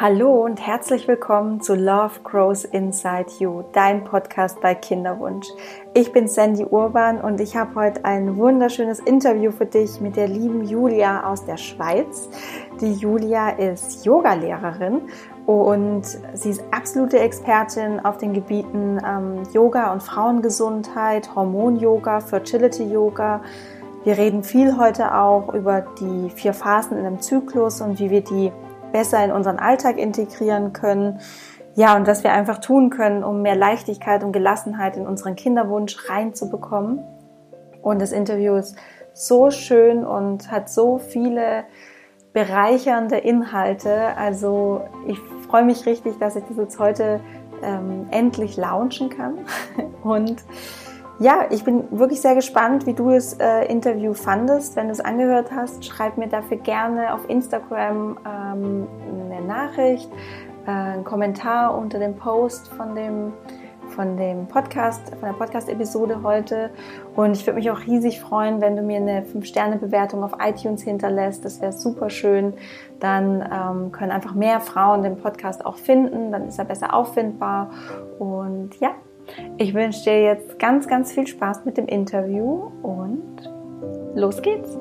Hallo und herzlich willkommen zu Love Grows Inside You, dein Podcast bei Kinderwunsch. Ich bin Sandy Urban und ich habe heute ein wunderschönes Interview für dich mit der lieben Julia aus der Schweiz. Die Julia ist Yogalehrerin und sie ist absolute Expertin auf den Gebieten ähm, Yoga und Frauengesundheit, Hormon-Yoga, Fertility-Yoga. Wir reden viel heute auch über die vier Phasen in einem Zyklus und wie wir die besser in unseren Alltag integrieren können. Ja, und was wir einfach tun können, um mehr Leichtigkeit und Gelassenheit in unseren Kinderwunsch reinzubekommen. Und das Interview ist so schön und hat so viele bereichernde Inhalte. Also ich freue mich richtig, dass ich das jetzt heute ähm, endlich launchen kann. Und ja, ich bin wirklich sehr gespannt, wie du das äh, Interview fandest. Wenn du es angehört hast, schreib mir dafür gerne auf Instagram ähm, eine Nachricht, äh, einen Kommentar unter dem Post von dem von dem Podcast, von der Podcast-Episode heute. Und ich würde mich auch riesig freuen, wenn du mir eine 5-Sterne-Bewertung auf iTunes hinterlässt. Das wäre super schön. Dann ähm, können einfach mehr Frauen den Podcast auch finden. Dann ist er besser auffindbar. Und ja, ich wünsche dir jetzt ganz, ganz viel Spaß mit dem Interview und los geht's.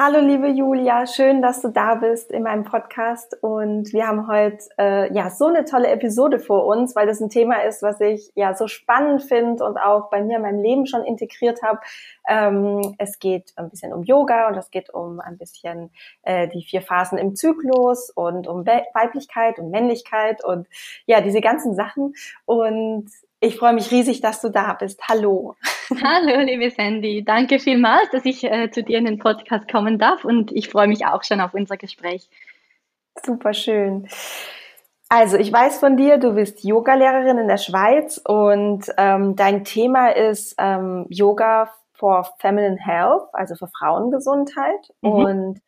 Hallo liebe Julia, schön, dass du da bist in meinem Podcast. Und wir haben heute äh, ja so eine tolle Episode vor uns, weil das ein Thema ist, was ich ja so spannend finde und auch bei mir in meinem Leben schon integriert habe. Ähm, es geht ein bisschen um Yoga und es geht um ein bisschen äh, die vier Phasen im Zyklus und um Weiblichkeit und Männlichkeit und ja diese ganzen Sachen. Und ich freue mich riesig, dass du da bist. Hallo. Hallo, liebe Sandy. Danke vielmals, dass ich äh, zu dir in den Podcast kommen darf und ich freue mich auch schon auf unser Gespräch. Super schön. Also, ich weiß von dir, du bist Yogalehrerin in der Schweiz und ähm, dein Thema ist ähm, Yoga for Feminine Health, also für Frauengesundheit. Mhm. Und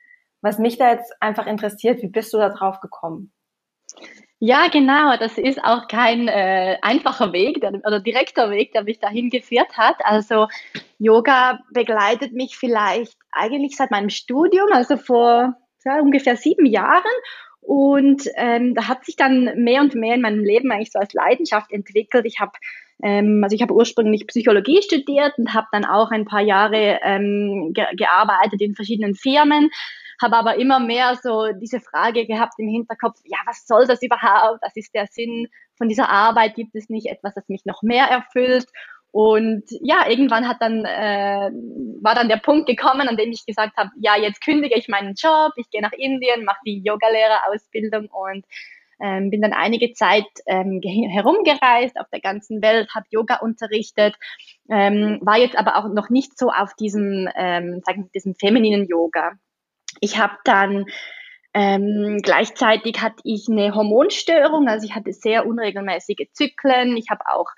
was mich da jetzt einfach interessiert, wie bist du da drauf gekommen? Ja, genau. Das ist auch kein äh, einfacher Weg der, oder direkter Weg, der mich dahin geführt hat. Also Yoga begleitet mich vielleicht eigentlich seit meinem Studium, also vor ja, ungefähr sieben Jahren. Und ähm, da hat sich dann mehr und mehr in meinem Leben eigentlich so als Leidenschaft entwickelt. Ich habe ähm, also ich habe ursprünglich Psychologie studiert und habe dann auch ein paar Jahre ähm, ge gearbeitet in verschiedenen Firmen habe aber immer mehr so diese Frage gehabt im Hinterkopf, ja, was soll das überhaupt? Was ist der Sinn von dieser Arbeit? Gibt es nicht etwas, das mich noch mehr erfüllt? Und ja, irgendwann hat dann, äh, war dann der Punkt gekommen, an dem ich gesagt habe, ja, jetzt kündige ich meinen Job, ich gehe nach Indien, mache die Yogalehrerausbildung und ähm, bin dann einige Zeit ähm, herumgereist auf der ganzen Welt, habe Yoga unterrichtet, ähm, war jetzt aber auch noch nicht so auf diesem, ähm, sagen wir, diesem femininen Yoga. Ich habe dann ähm, gleichzeitig hatte ich eine Hormonstörung, also ich hatte sehr unregelmäßige Zyklen. Ich habe auch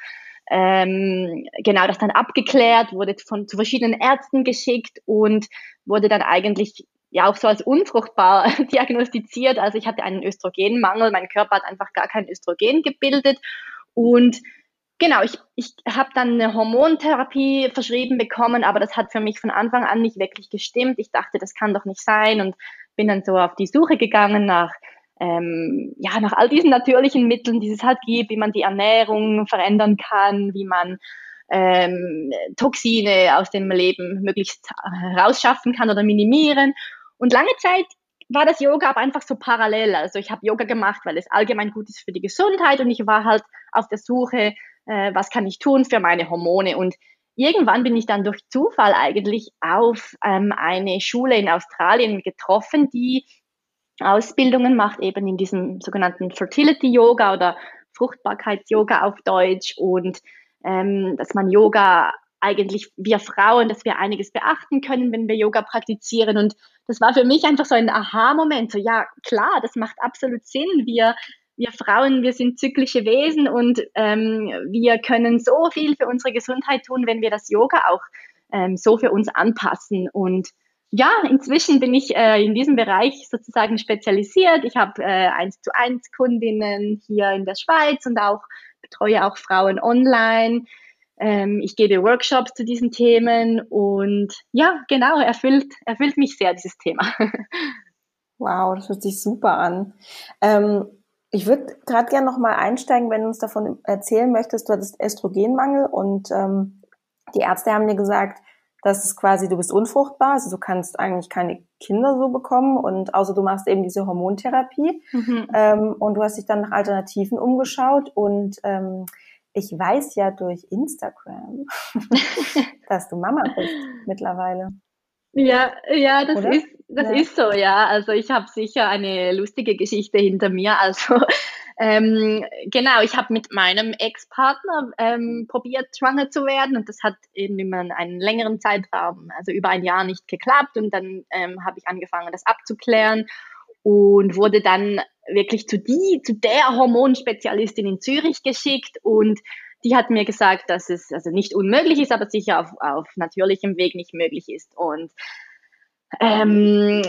ähm, genau das dann abgeklärt, wurde von zu verschiedenen Ärzten geschickt und wurde dann eigentlich ja auch so als unfruchtbar diagnostiziert. Also ich hatte einen Östrogenmangel, mein Körper hat einfach gar kein Östrogen gebildet und Genau, ich, ich habe dann eine Hormontherapie verschrieben bekommen, aber das hat für mich von Anfang an nicht wirklich gestimmt. Ich dachte, das kann doch nicht sein und bin dann so auf die Suche gegangen nach ähm, ja nach all diesen natürlichen Mitteln, die es halt gibt, wie man die Ernährung verändern kann, wie man ähm, Toxine aus dem Leben möglichst rausschaffen kann oder minimieren. Und lange Zeit war das Yoga aber einfach so parallel. Also ich habe Yoga gemacht, weil es allgemein gut ist für die Gesundheit und ich war halt auf der Suche äh, was kann ich tun für meine Hormone. Und irgendwann bin ich dann durch Zufall eigentlich auf ähm, eine Schule in Australien getroffen, die Ausbildungen macht, eben in diesem sogenannten Fertility Yoga oder Fruchtbarkeits-Yoga auf Deutsch und ähm, dass man Yoga eigentlich wir Frauen, dass wir einiges beachten können, wenn wir Yoga praktizieren. Und das war für mich einfach so ein Aha-Moment. So, ja, klar, das macht absolut Sinn. Wir wir Frauen, wir sind zyklische Wesen und ähm, wir können so viel für unsere Gesundheit tun, wenn wir das Yoga auch ähm, so für uns anpassen. Und ja, inzwischen bin ich äh, in diesem Bereich sozusagen spezialisiert. Ich habe äh, eins zu eins Kundinnen hier in der Schweiz und auch betreue auch Frauen online. Ähm, ich gebe Workshops zu diesen Themen und ja, genau, erfüllt, erfüllt mich sehr dieses Thema. Wow, das hört sich super an. Ähm, ich würde gerade gerne noch mal einsteigen, wenn du uns davon erzählen möchtest. Du hattest Östrogenmangel und ähm, die Ärzte haben dir gesagt, dass es quasi, du bist unfruchtbar, also du kannst eigentlich keine Kinder so bekommen und außer du machst eben diese Hormontherapie mhm. ähm, und du hast dich dann nach Alternativen umgeschaut und ähm, ich weiß ja durch Instagram, dass du Mama bist mittlerweile. Ja, ja, das Oder? ist das ja. ist so, ja. Also ich habe sicher eine lustige Geschichte hinter mir. Also ähm, genau, ich habe mit meinem Ex-Partner ähm, probiert, schwanger zu werden und das hat eben immer einen längeren Zeitraum, also über ein Jahr nicht geklappt und dann ähm, habe ich angefangen, das abzuklären und wurde dann wirklich zu die, zu der Hormonspezialistin in Zürich geschickt und die hat mir gesagt, dass es also nicht unmöglich ist, aber sicher auf, auf natürlichem Weg nicht möglich ist. Und ähm,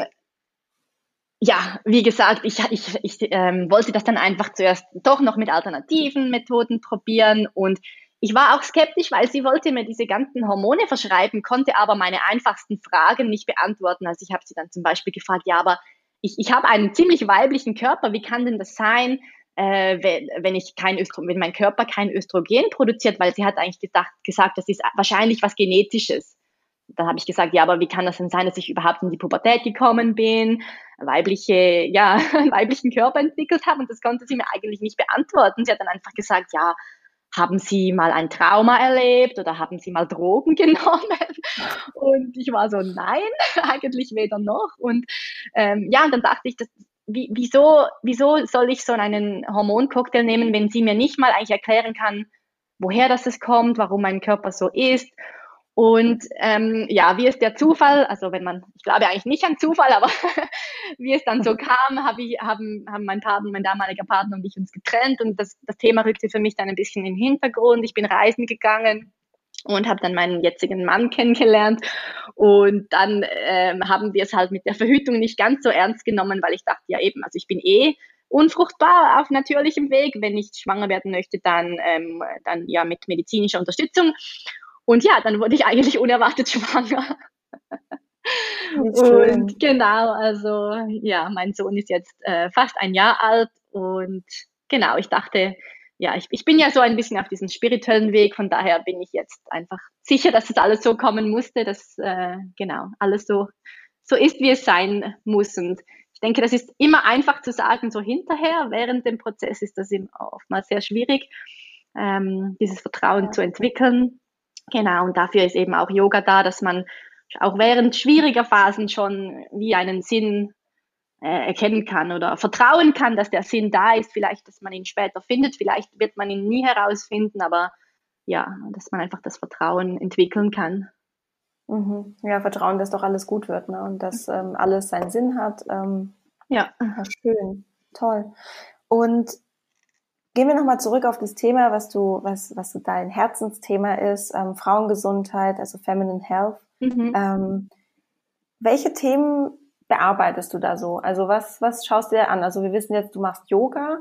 ja, wie gesagt, ich, ich, ich ähm, wollte das dann einfach zuerst doch noch mit alternativen Methoden probieren und ich war auch skeptisch, weil sie wollte mir diese ganzen Hormone verschreiben, konnte aber meine einfachsten Fragen nicht beantworten. Also ich habe sie dann zum Beispiel gefragt, ja, aber ich, ich habe einen ziemlich weiblichen Körper, wie kann denn das sein, äh, wenn, wenn ich kein Östrogen, wenn mein Körper kein Östrogen produziert, weil sie hat eigentlich gesagt, gesagt, das ist wahrscheinlich was Genetisches dann habe ich gesagt, ja, aber wie kann das denn sein, dass ich überhaupt in die Pubertät gekommen bin, weibliche, ja, weiblichen Körper entwickelt habe und das konnte sie mir eigentlich nicht beantworten. Sie hat dann einfach gesagt, ja, haben Sie mal ein Trauma erlebt oder haben Sie mal Drogen genommen? Und ich war so, nein, eigentlich weder noch. Und ähm, ja, und dann dachte ich, das, wie, wieso, wieso soll ich so einen Hormoncocktail nehmen, wenn sie mir nicht mal eigentlich erklären kann, woher das kommt, warum mein Körper so ist und ähm, ja, wie es der Zufall, also wenn man, ich glaube eigentlich nicht an Zufall, aber wie es dann so kam, hab ich, haben, haben mein Partner, mein damaliger Partner und ich uns getrennt und das, das Thema rückte für mich dann ein bisschen in den Hintergrund. Ich bin reisen gegangen und habe dann meinen jetzigen Mann kennengelernt und dann ähm, haben wir es halt mit der Verhütung nicht ganz so ernst genommen, weil ich dachte ja eben, also ich bin eh unfruchtbar auf natürlichem Weg. Wenn ich schwanger werden möchte, dann, ähm, dann ja mit medizinischer Unterstützung. Und ja, dann wurde ich eigentlich unerwartet schwanger. Und genau, also ja, mein Sohn ist jetzt äh, fast ein Jahr alt und genau, ich dachte, ja, ich, ich bin ja so ein bisschen auf diesem spirituellen Weg, von daher bin ich jetzt einfach sicher, dass es alles so kommen musste, dass äh, genau alles so, so ist, wie es sein muss. Und ich denke, das ist immer einfach zu sagen, so hinterher, während dem Prozess ist das oftmals sehr schwierig, ähm, dieses Vertrauen zu entwickeln. Genau, und dafür ist eben auch Yoga da, dass man auch während schwieriger Phasen schon wie einen Sinn erkennen kann oder vertrauen kann, dass der Sinn da ist, vielleicht, dass man ihn später findet, vielleicht wird man ihn nie herausfinden, aber ja, dass man einfach das Vertrauen entwickeln kann. Mhm. Ja, Vertrauen, dass doch alles gut wird ne? und dass ähm, alles seinen Sinn hat. Ähm, ja. Schön, toll. Und Gehen wir nochmal zurück auf das Thema, was du, was, was dein Herzensthema ist, ähm, Frauengesundheit, also Feminine Health. Mhm. Ähm, welche Themen bearbeitest du da so? Also was, was schaust du dir an? Also wir wissen jetzt, du machst Yoga,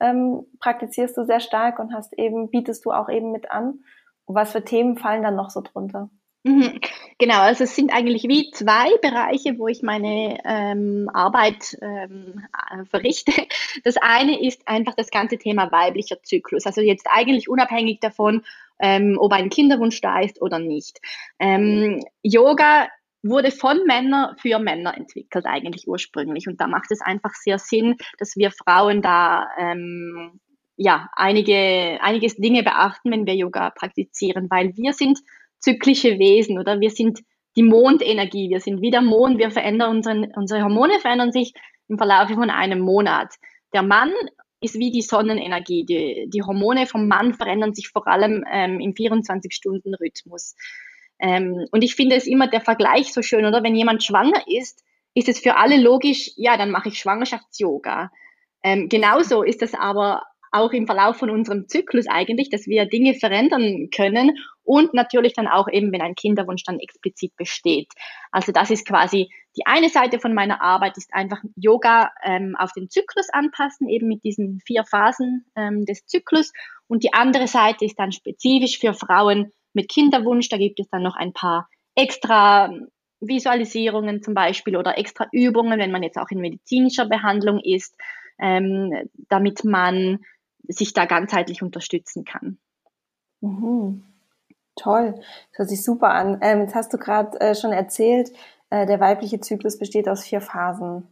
ähm, praktizierst du sehr stark und hast eben, bietest du auch eben mit an. Und was für Themen fallen dann noch so drunter? Mhm. Genau, also es sind eigentlich wie zwei Bereiche, wo ich meine ähm, Arbeit ähm, äh, verrichte. Das eine ist einfach das ganze Thema weiblicher Zyklus, also jetzt eigentlich unabhängig davon, ähm, ob ein Kinderwunsch da ist oder nicht. Ähm, Yoga wurde von Männern für Männer entwickelt eigentlich ursprünglich und da macht es einfach sehr Sinn, dass wir Frauen da ähm, ja einige einiges Dinge beachten, wenn wir Yoga praktizieren, weil wir sind zyklische Wesen oder wir sind die Mondenergie, wir sind wie der Mond, wir verändern unsere, unsere Hormone verändern sich im Verlauf von einem Monat. Der Mann ist wie die Sonnenenergie. Die, die Hormone vom Mann verändern sich vor allem ähm, im 24-Stunden-Rhythmus. Ähm, und ich finde es immer der Vergleich so schön, oder? Wenn jemand schwanger ist, ist es für alle logisch, ja, dann mache ich Schwangerschafts-Yoga. Ähm, genauso ist es aber auch im Verlauf von unserem Zyklus eigentlich, dass wir Dinge verändern können und natürlich dann auch eben, wenn ein Kinderwunsch dann explizit besteht. Also das ist quasi die eine Seite von meiner Arbeit ist einfach Yoga ähm, auf den Zyklus anpassen, eben mit diesen vier Phasen ähm, des Zyklus. Und die andere Seite ist dann spezifisch für Frauen mit Kinderwunsch. Da gibt es dann noch ein paar extra Visualisierungen zum Beispiel oder extra Übungen, wenn man jetzt auch in medizinischer Behandlung ist, ähm, damit man sich da ganzheitlich unterstützen kann. Mhm. Toll, das hört sich super an. Ähm, jetzt hast du gerade äh, schon erzählt, äh, der weibliche Zyklus besteht aus vier Phasen.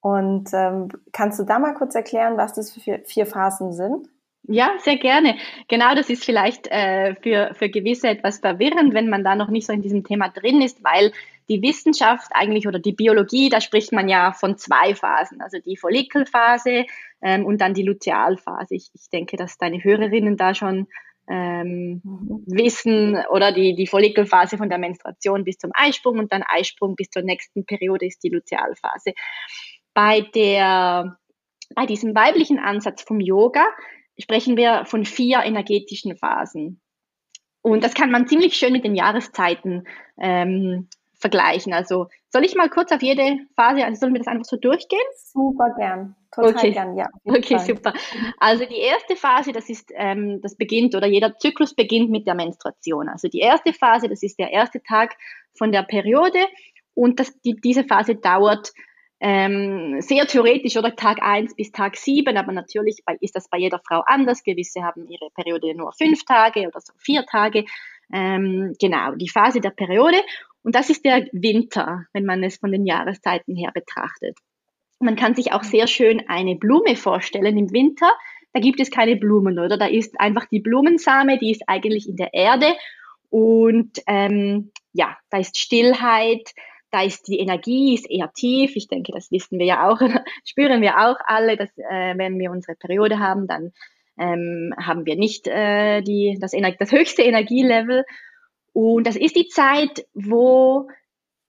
Und ähm, kannst du da mal kurz erklären, was das für vier Phasen sind? Ja, sehr gerne. Genau, das ist vielleicht äh, für, für gewisse etwas verwirrend, wenn man da noch nicht so in diesem Thema drin ist, weil die Wissenschaft eigentlich oder die Biologie, da spricht man ja von zwei Phasen, also die Follikelphase ähm, und dann die Lutealphase. Ich, ich denke, dass deine Hörerinnen da schon ähm, wissen oder die, die Follikelphase von der Menstruation bis zum Eisprung und dann Eisprung bis zur nächsten Periode ist die Lutealphase. Bei der, bei diesem weiblichen Ansatz vom Yoga sprechen wir von vier energetischen Phasen. Und das kann man ziemlich schön mit den Jahreszeiten ähm, vergleichen. Also soll ich mal kurz auf jede Phase, also sollen wir das einfach so durchgehen? Super gern. Total okay. gern, ja. Okay, Fall. super. Also die erste Phase, das ist, ähm, das beginnt oder jeder Zyklus beginnt mit der Menstruation. Also die erste Phase, das ist der erste Tag von der Periode und das, die, diese Phase dauert ähm, sehr theoretisch oder Tag 1 bis Tag 7, aber natürlich bei, ist das bei jeder Frau anders. Gewisse haben ihre Periode nur fünf Tage oder so vier Tage. Ähm, genau, die Phase der Periode. Und das ist der Winter, wenn man es von den Jahreszeiten her betrachtet. Man kann sich auch sehr schön eine Blume vorstellen im Winter. Da gibt es keine Blumen, oder? Da ist einfach die Blumensame, die ist eigentlich in der Erde. Und ähm, ja, da ist Stillheit, da ist die Energie ist eher tief. Ich denke, das wissen wir ja auch, spüren wir auch alle, dass äh, wenn wir unsere Periode haben, dann ähm, haben wir nicht äh, die, das, das höchste Energielevel. Und das ist die Zeit, wo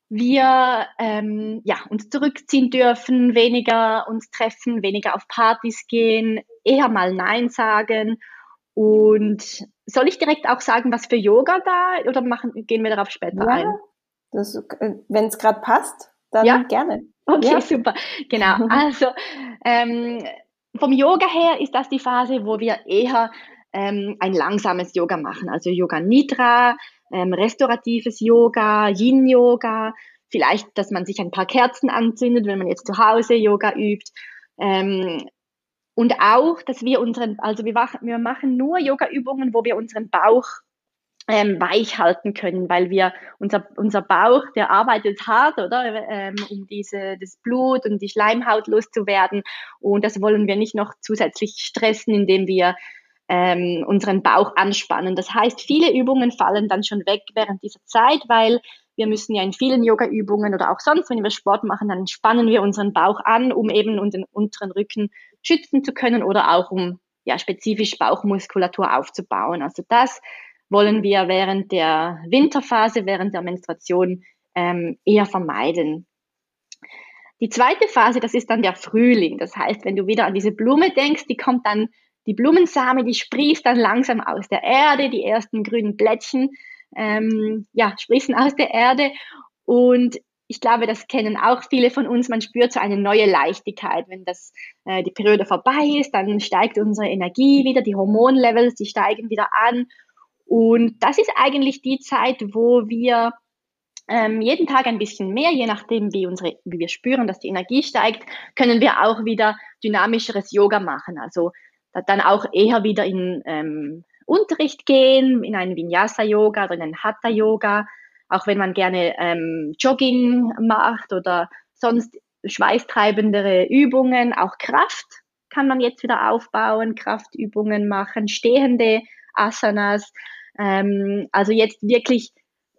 wir ähm, ja, uns zurückziehen dürfen, weniger uns treffen, weniger auf Partys gehen, eher mal Nein sagen. Und soll ich direkt auch sagen, was für Yoga da oder machen, gehen wir darauf später ja. ein? Äh, Wenn es gerade passt, dann ja? gerne. Okay, ja. super. Genau. Also ähm, vom Yoga her ist das die Phase, wo wir eher ähm, ein langsames Yoga machen. Also Yoga Nidra, ähm, restauratives Yoga, Yin-Yoga, vielleicht, dass man sich ein paar Kerzen anzündet, wenn man jetzt zu Hause Yoga übt. Ähm, und auch, dass wir unseren, also wir, wir machen nur Yoga-Übungen, wo wir unseren Bauch ähm, weich halten können, weil wir unser, unser Bauch, der arbeitet hart, oder, ähm, um diese, das Blut und die Schleimhaut loszuwerden. Und das wollen wir nicht noch zusätzlich stressen, indem wir ähm, unseren Bauch anspannen. Das heißt, viele Übungen fallen dann schon weg während dieser Zeit, weil wir müssen ja in vielen Yoga-Übungen oder auch sonst, wenn wir Sport machen, dann spannen wir unseren Bauch an, um eben unseren unteren Rücken schützen zu können oder auch um ja spezifisch Bauchmuskulatur aufzubauen. Also das wollen wir während der Winterphase, während der Menstruation ähm, eher vermeiden. Die zweite Phase, das ist dann der Frühling. Das heißt, wenn du wieder an diese Blume denkst, die kommt dann, die Blumensame, die sprießt dann langsam aus der Erde, die ersten grünen Blättchen, ähm, ja, sprießen aus der Erde. Und ich glaube, das kennen auch viele von uns. Man spürt so eine neue Leichtigkeit. Wenn das, äh, die Periode vorbei ist, dann steigt unsere Energie wieder, die Hormonlevels, die steigen wieder an und das ist eigentlich die Zeit, wo wir ähm, jeden Tag ein bisschen mehr, je nachdem, wie, unsere, wie wir spüren, dass die Energie steigt, können wir auch wieder dynamischeres Yoga machen. Also dann auch eher wieder in ähm, Unterricht gehen, in einen Vinyasa-Yoga oder in einen Hatha-Yoga, auch wenn man gerne ähm, Jogging macht oder sonst schweißtreibendere Übungen, auch Kraft kann man jetzt wieder aufbauen, Kraftübungen machen, stehende Asanas. Ähm, also jetzt wirklich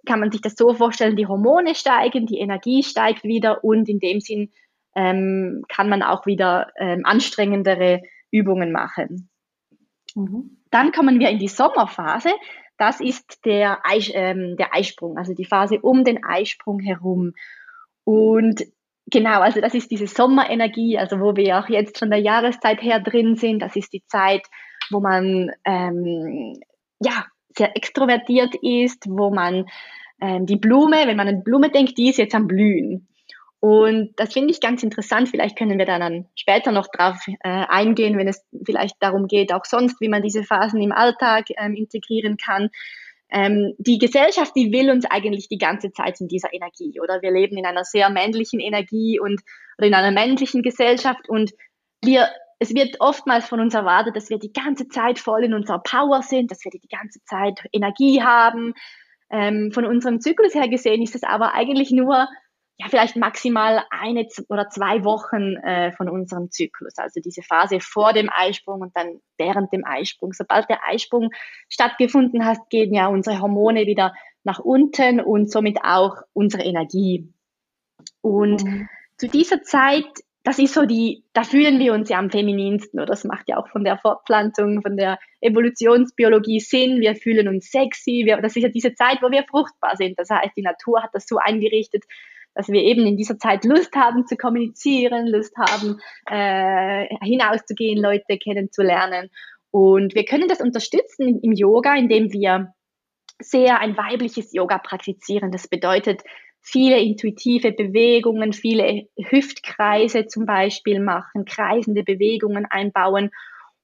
kann man sich das so vorstellen, die Hormone steigen, die Energie steigt wieder und in dem Sinn ähm, kann man auch wieder ähm, anstrengendere Übungen machen. Mhm. Dann kommen wir in die Sommerphase. Das ist der, Eis, ähm, der Eisprung, also die Phase um den Eisprung herum. Und genau, also das ist diese Sommerenergie, also wo wir auch jetzt von der Jahreszeit her drin sind. Das ist die Zeit, wo man ähm, ja sehr extrovertiert ist, wo man ähm, die Blume, wenn man an Blume denkt, die ist jetzt am Blühen. Und das finde ich ganz interessant. Vielleicht können wir dann später noch drauf äh, eingehen, wenn es vielleicht darum geht, auch sonst, wie man diese Phasen im Alltag ähm, integrieren kann. Ähm, die Gesellschaft, die will uns eigentlich die ganze Zeit in dieser Energie, oder? Wir leben in einer sehr männlichen Energie und oder in einer männlichen Gesellschaft und wir es wird oftmals von uns erwartet, dass wir die ganze Zeit voll in unserer Power sind, dass wir die ganze Zeit Energie haben. Ähm, von unserem Zyklus her gesehen ist es aber eigentlich nur ja, vielleicht maximal eine oder zwei Wochen äh, von unserem Zyklus. Also diese Phase vor dem Eisprung und dann während dem Eisprung. Sobald der Eisprung stattgefunden hat, gehen ja unsere Hormone wieder nach unten und somit auch unsere Energie. Und mhm. zu dieser Zeit das ist so die, da fühlen wir uns ja am femininsten, oder das macht ja auch von der Fortpflanzung, von der Evolutionsbiologie Sinn. Wir fühlen uns sexy. Wir, das ist ja diese Zeit, wo wir fruchtbar sind. Das heißt, die Natur hat das so eingerichtet, dass wir eben in dieser Zeit Lust haben zu kommunizieren, Lust haben, äh, hinauszugehen, Leute kennenzulernen. Und wir können das unterstützen im Yoga, indem wir sehr ein weibliches Yoga praktizieren. Das bedeutet, viele intuitive Bewegungen, viele Hüftkreise zum Beispiel machen, kreisende Bewegungen einbauen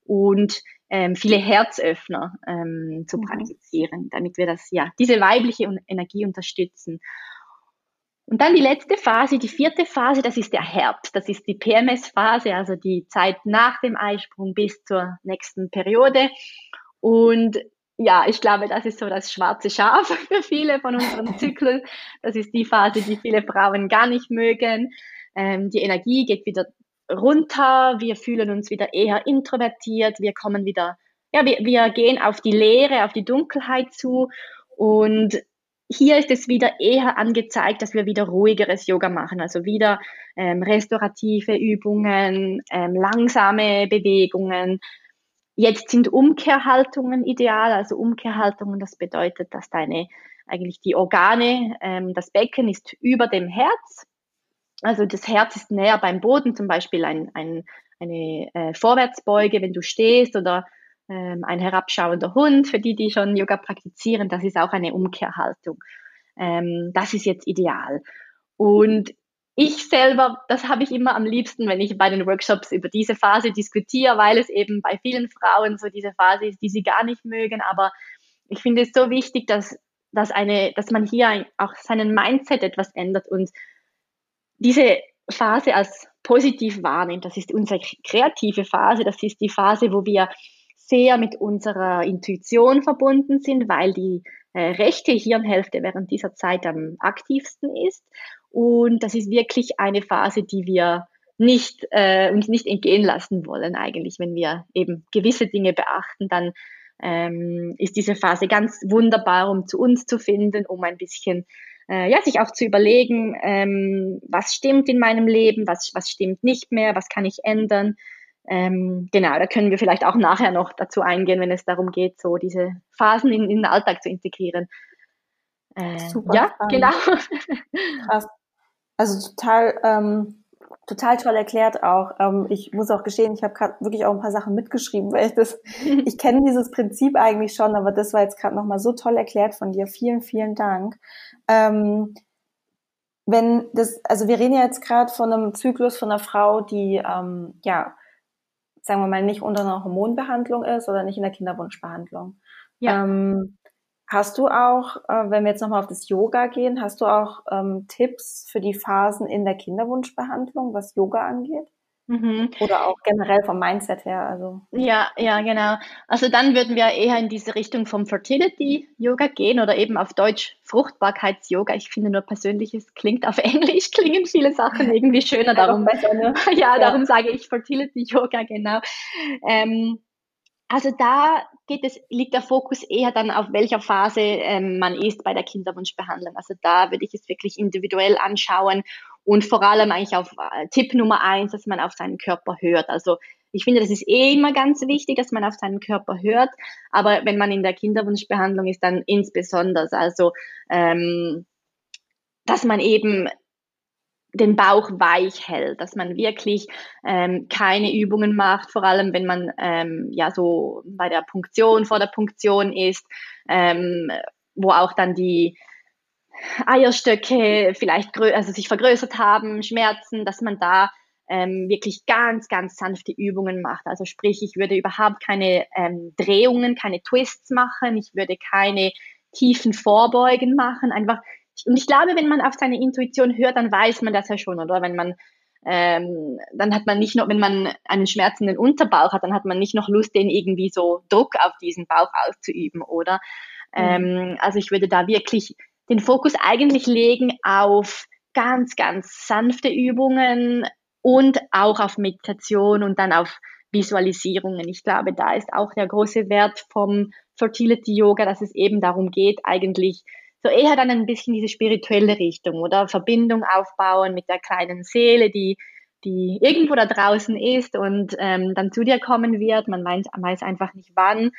und ähm, viele Herzöffner ähm, zu mhm. praktizieren, damit wir das, ja, diese weibliche Energie unterstützen. Und dann die letzte Phase, die vierte Phase, das ist der Herbst. Das ist die PMS-Phase, also die Zeit nach dem Eisprung bis zur nächsten Periode. Und ja, ich glaube, das ist so das schwarze Schaf für viele von unseren Zyklen. Das ist die Phase, die viele Frauen gar nicht mögen. Ähm, die Energie geht wieder runter, wir fühlen uns wieder eher introvertiert, wir kommen wieder, ja, wir, wir gehen auf die Leere, auf die Dunkelheit zu. Und hier ist es wieder eher angezeigt, dass wir wieder ruhigeres Yoga machen, also wieder ähm, restaurative Übungen, ähm, langsame Bewegungen, Jetzt sind Umkehrhaltungen ideal. Also Umkehrhaltungen, das bedeutet, dass deine eigentlich die Organe, ähm, das Becken ist über dem Herz. Also das Herz ist näher beim Boden, zum Beispiel ein, ein, eine äh, Vorwärtsbeuge, wenn du stehst oder ähm, ein herabschauender Hund. Für die, die schon Yoga praktizieren, das ist auch eine Umkehrhaltung. Ähm, das ist jetzt ideal. Und ich selber, das habe ich immer am liebsten, wenn ich bei den Workshops über diese Phase diskutiere, weil es eben bei vielen Frauen so diese Phase ist, die sie gar nicht mögen. Aber ich finde es so wichtig, dass, dass, eine, dass man hier auch seinen Mindset etwas ändert und diese Phase als positiv wahrnimmt. Das ist unsere kreative Phase. Das ist die Phase, wo wir sehr mit unserer Intuition verbunden sind, weil die äh, rechte Hirnhälfte während dieser Zeit am aktivsten ist. Und das ist wirklich eine Phase, die wir nicht, äh, uns nicht entgehen lassen wollen eigentlich. Wenn wir eben gewisse Dinge beachten, dann ähm, ist diese Phase ganz wunderbar, um zu uns zu finden, um ein bisschen äh, ja, sich auch zu überlegen, ähm, was stimmt in meinem Leben, was, was stimmt nicht mehr, was kann ich ändern. Ähm, genau, da können wir vielleicht auch nachher noch dazu eingehen, wenn es darum geht, so diese Phasen in, in den Alltag zu integrieren. Äh, Super. Ja, spannend. genau. Krass. Also total, ähm, total toll erklärt auch. Ähm, ich muss auch gestehen, ich habe gerade wirklich auch ein paar Sachen mitgeschrieben, weil ich das, ich kenne dieses Prinzip eigentlich schon, aber das war jetzt gerade nochmal so toll erklärt von dir. Vielen, vielen Dank. Ähm, wenn das, also wir reden ja jetzt gerade von einem Zyklus von einer Frau, die ähm, ja, sagen wir mal, nicht unter einer Hormonbehandlung ist oder nicht in der Kinderwunschbehandlung. Ja. Ähm, Hast du auch, äh, wenn wir jetzt nochmal auf das Yoga gehen, hast du auch ähm, Tipps für die Phasen in der Kinderwunschbehandlung, was Yoga angeht? Mhm. Oder auch generell vom Mindset her. Also. Ja, ja, genau. Also dann würden wir eher in diese Richtung vom Fertility-Yoga gehen oder eben auf Deutsch Fruchtbarkeits-Yoga. Ich finde nur persönlich, es klingt auf Englisch, klingen viele Sachen irgendwie schöner. Darum, besser, ne? ja, ja, darum sage ich Fertility-Yoga, genau. Ähm, also da geht es, liegt der Fokus eher dann auf welcher Phase ähm, man ist bei der Kinderwunschbehandlung. Also da würde ich es wirklich individuell anschauen und vor allem eigentlich auf äh, Tipp Nummer eins, dass man auf seinen Körper hört. Also ich finde, das ist eh immer ganz wichtig, dass man auf seinen Körper hört. Aber wenn man in der Kinderwunschbehandlung ist, dann insbesondere. Also ähm, dass man eben den Bauch weich hält, dass man wirklich ähm, keine Übungen macht, vor allem wenn man ähm, ja so bei der Punktion vor der Punktion ist, ähm, wo auch dann die Eierstöcke vielleicht also sich vergrößert haben, Schmerzen, dass man da ähm, wirklich ganz, ganz sanfte Übungen macht. Also sprich, ich würde überhaupt keine ähm, Drehungen, keine Twists machen, ich würde keine tiefen Vorbeugen machen. Einfach, und ich glaube, wenn man auf seine Intuition hört, dann weiß man das ja schon, oder? Wenn man ähm, dann hat man nicht noch, wenn man einen schmerzenden Unterbauch hat, dann hat man nicht noch Lust, den irgendwie so Druck auf diesen Bauch auszuüben, oder? Mhm. Ähm, also ich würde da wirklich den Fokus eigentlich legen auf ganz, ganz sanfte Übungen und auch auf Meditation und dann auf Visualisierungen. Ich glaube, da ist auch der große Wert vom Fertility Yoga, dass es eben darum geht, eigentlich so eher dann ein bisschen diese spirituelle Richtung oder? Verbindung aufbauen mit der kleinen Seele, die, die irgendwo da draußen ist und ähm, dann zu dir kommen wird. Man weiß, weiß einfach nicht wann,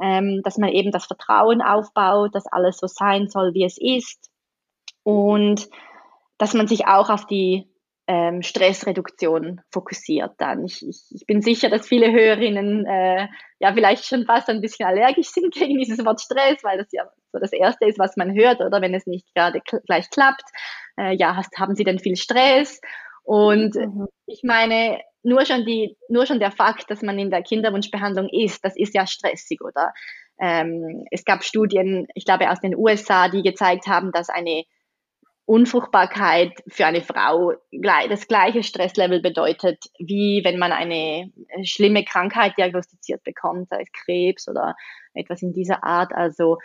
ähm, dass man eben das Vertrauen aufbaut, dass alles so sein soll, wie es ist. Und dass man sich auch auf die ähm, Stressreduktion fokussiert dann. Ich, ich, ich bin sicher, dass viele Hörerinnen äh, ja vielleicht schon fast ein bisschen allergisch sind gegen dieses Wort Stress, weil das ja so das Erste ist, was man hört, oder wenn es nicht gerade gleich klappt. Äh, ja, hast, haben Sie denn viel Stress? Und mhm. ich meine, nur schon die, nur schon der Fakt, dass man in der Kinderwunschbehandlung ist, das ist ja stressig, oder? Ähm, es gab Studien, ich glaube aus den USA, die gezeigt haben, dass eine Unfruchtbarkeit für eine Frau das gleiche Stresslevel bedeutet, wie wenn man eine schlimme Krankheit diagnostiziert bekommt, sei es Krebs oder etwas in dieser Art. Also,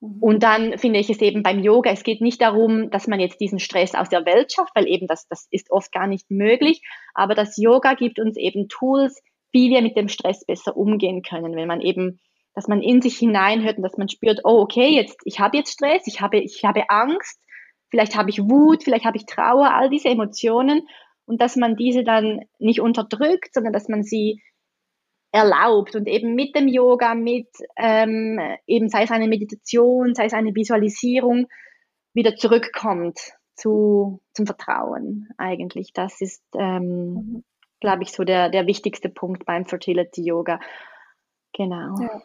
mhm. und dann finde ich es eben beim Yoga, es geht nicht darum, dass man jetzt diesen Stress aus der Welt schafft, weil eben das, das ist oft gar nicht möglich. Aber das Yoga gibt uns eben Tools, wie wir mit dem Stress besser umgehen können, wenn man eben dass man in sich hineinhört und dass man spürt, oh, okay, jetzt, ich habe jetzt Stress, ich habe, ich habe Angst, vielleicht habe ich Wut, vielleicht habe ich Trauer, all diese Emotionen und dass man diese dann nicht unterdrückt, sondern dass man sie erlaubt und eben mit dem Yoga, mit ähm, eben sei es eine Meditation, sei es eine Visualisierung, wieder zurückkommt zu, zum Vertrauen eigentlich. Das ist, ähm, mhm. glaube ich, so der, der wichtigste Punkt beim Fertility Yoga. Genau. Ja.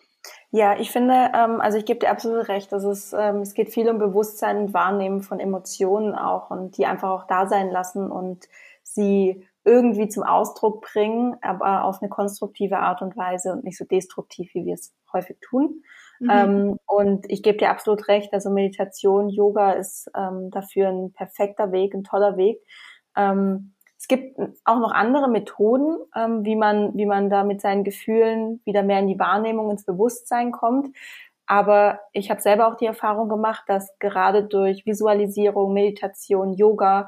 Ja, ich finde, ähm, also ich gebe dir absolut recht, dass es, ähm, es geht viel um Bewusstsein und Wahrnehmen von Emotionen auch und die einfach auch da sein lassen und sie irgendwie zum Ausdruck bringen, aber auf eine konstruktive Art und Weise und nicht so destruktiv, wie wir es häufig tun. Mhm. Ähm, und ich gebe dir absolut recht, also Meditation, Yoga ist ähm, dafür ein perfekter Weg, ein toller Weg. Ähm, es gibt auch noch andere Methoden, ähm, wie man, wie man da mit seinen Gefühlen wieder mehr in die Wahrnehmung, ins Bewusstsein kommt. Aber ich habe selber auch die Erfahrung gemacht, dass gerade durch Visualisierung, Meditation, Yoga,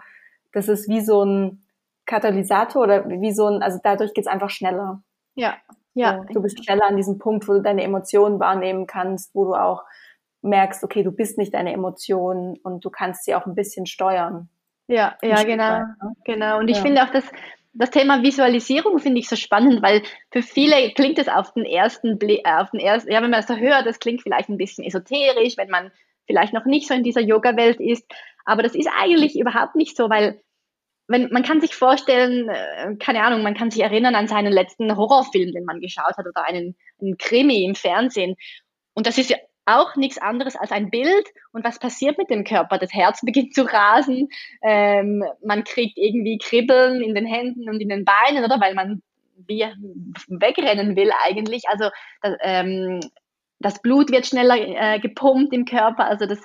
das ist wie so ein Katalysator oder wie so ein, also dadurch geht's einfach schneller. Ja, ja. So, du bist schneller an diesem Punkt, wo du deine Emotionen wahrnehmen kannst, wo du auch merkst, okay, du bist nicht deine Emotionen und du kannst sie auch ein bisschen steuern. Ja, ja, genau, ne? genau. Und ich ja. finde auch, dass das Thema Visualisierung finde ich so spannend, weil für viele klingt es auf den ersten Blick, äh, auf den ersten, ja, wenn man es so hört, das klingt vielleicht ein bisschen esoterisch, wenn man vielleicht noch nicht so in dieser Yoga-Welt ist. Aber das ist eigentlich überhaupt nicht so, weil wenn, man kann sich vorstellen, äh, keine Ahnung, man kann sich erinnern an seinen letzten Horrorfilm, den man geschaut hat oder einen, einen Krimi im Fernsehen. Und das ist ja auch nichts anderes als ein Bild. Und was passiert mit dem Körper? Das Herz beginnt zu rasen, ähm, man kriegt irgendwie Kribbeln in den Händen und in den Beinen, oder weil man wie wegrennen will eigentlich. Also das, ähm, das Blut wird schneller äh, gepumpt im Körper. Also das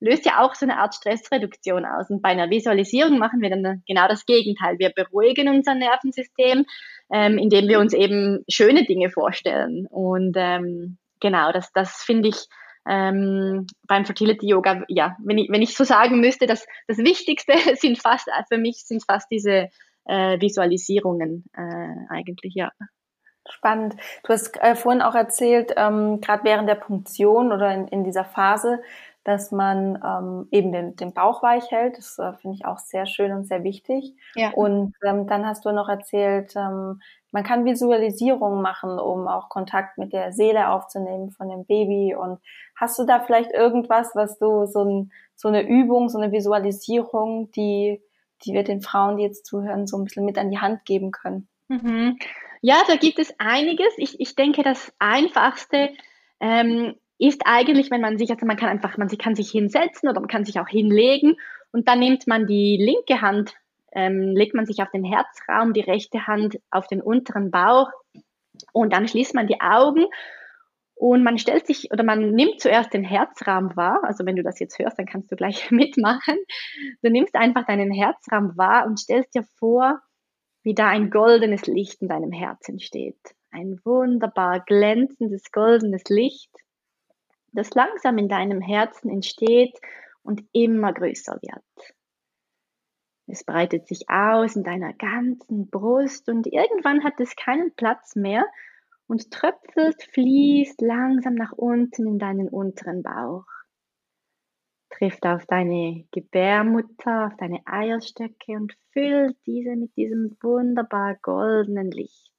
löst ja auch so eine Art Stressreduktion aus. Und bei einer Visualisierung machen wir dann genau das Gegenteil. Wir beruhigen unser Nervensystem, ähm, indem wir uns eben schöne Dinge vorstellen. Und ähm, genau, das, das finde ich ähm, beim Fertility Yoga, ja, wenn ich, wenn ich so sagen müsste, dass das Wichtigste sind fast, für mich sind fast diese äh, Visualisierungen äh, eigentlich, ja. Spannend. Du hast äh, vorhin auch erzählt, ähm, gerade während der Punktion oder in, in dieser Phase, dass man ähm, eben den, den Bauch weich hält. Das äh, finde ich auch sehr schön und sehr wichtig. Ja. Und ähm, dann hast du noch erzählt, ähm, man kann Visualisierungen machen, um auch Kontakt mit der Seele aufzunehmen von dem Baby. Und hast du da vielleicht irgendwas, was du so, ein, so eine Übung, so eine Visualisierung, die, die wir den Frauen, die jetzt zuhören, so ein bisschen mit an die Hand geben können? Mhm. Ja, da gibt es einiges. Ich, ich denke, das Einfachste ähm, ist eigentlich, wenn man sich, also man kann einfach, man kann sich hinsetzen oder man kann sich auch hinlegen und dann nimmt man die linke Hand, ähm, legt man sich auf den Herzraum, die rechte Hand auf den unteren Bauch und dann schließt man die Augen und man stellt sich oder man nimmt zuerst den Herzraum wahr. Also wenn du das jetzt hörst, dann kannst du gleich mitmachen. Du nimmst einfach deinen Herzraum wahr und stellst dir vor, wie da ein goldenes Licht in deinem Herzen steht. Ein wunderbar glänzendes goldenes Licht das langsam in deinem Herzen entsteht und immer größer wird. Es breitet sich aus in deiner ganzen Brust und irgendwann hat es keinen Platz mehr und tröpfelt, fließt langsam nach unten in deinen unteren Bauch. Trifft auf deine Gebärmutter, auf deine Eierstöcke und füllt diese mit diesem wunderbar goldenen Licht.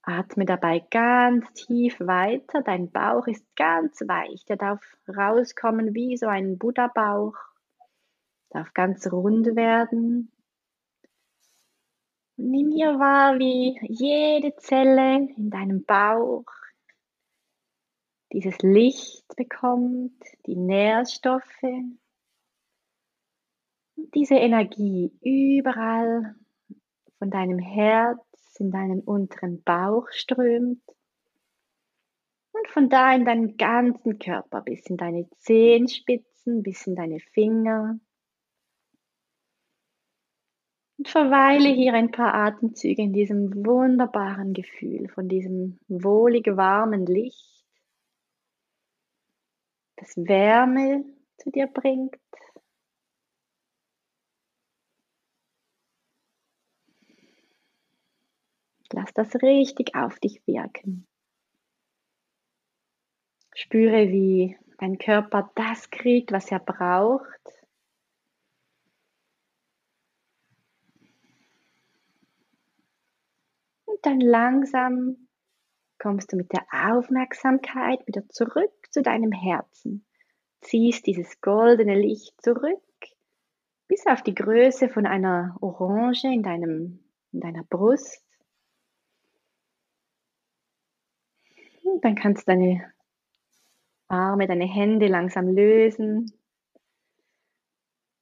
Atme dabei ganz tief weiter. Dein Bauch ist ganz weich. Der darf rauskommen wie so ein Buddha-Bauch. Darf ganz rund werden. Nimm hier wahr, wie jede Zelle in deinem Bauch dieses Licht bekommt, die Nährstoffe, diese Energie überall von deinem Herz in deinen unteren Bauch strömt und von da in deinen ganzen Körper bis in deine Zehenspitzen, bis in deine Finger. Und verweile hier ein paar Atemzüge in diesem wunderbaren Gefühl von diesem wohlig warmen Licht, das Wärme zu dir bringt. Lass das richtig auf dich wirken. Spüre, wie dein Körper das kriegt, was er braucht. Und dann langsam kommst du mit der Aufmerksamkeit wieder zurück zu deinem Herzen. Ziehst dieses goldene Licht zurück bis auf die Größe von einer Orange in, deinem, in deiner Brust. Dann kannst du deine Arme, deine Hände langsam lösen.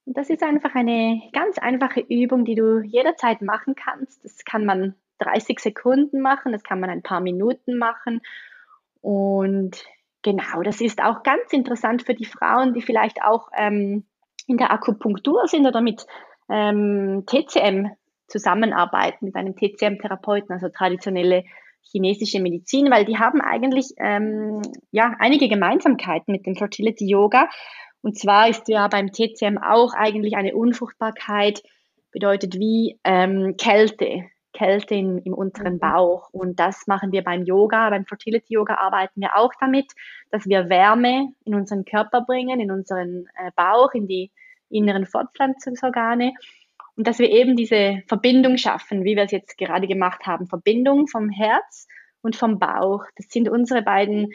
Und das ist einfach eine ganz einfache Übung, die du jederzeit machen kannst. Das kann man 30 Sekunden machen, das kann man ein paar Minuten machen. Und genau, das ist auch ganz interessant für die Frauen, die vielleicht auch ähm, in der Akupunktur sind oder mit ähm, TCM zusammenarbeiten, mit einem TCM-Therapeuten, also traditionelle chinesische Medizin, weil die haben eigentlich ähm, ja einige Gemeinsamkeiten mit dem Fertility Yoga. Und zwar ist ja beim TCM auch eigentlich eine Unfruchtbarkeit bedeutet wie ähm, Kälte, Kälte in, im unteren mhm. Bauch. Und das machen wir beim Yoga, beim Fertility Yoga arbeiten wir auch damit, dass wir Wärme in unseren Körper bringen, in unseren äh, Bauch, in die inneren Fortpflanzungsorgane und dass wir eben diese Verbindung schaffen, wie wir es jetzt gerade gemacht haben. Verbindung vom Herz und vom Bauch. Das sind unsere beiden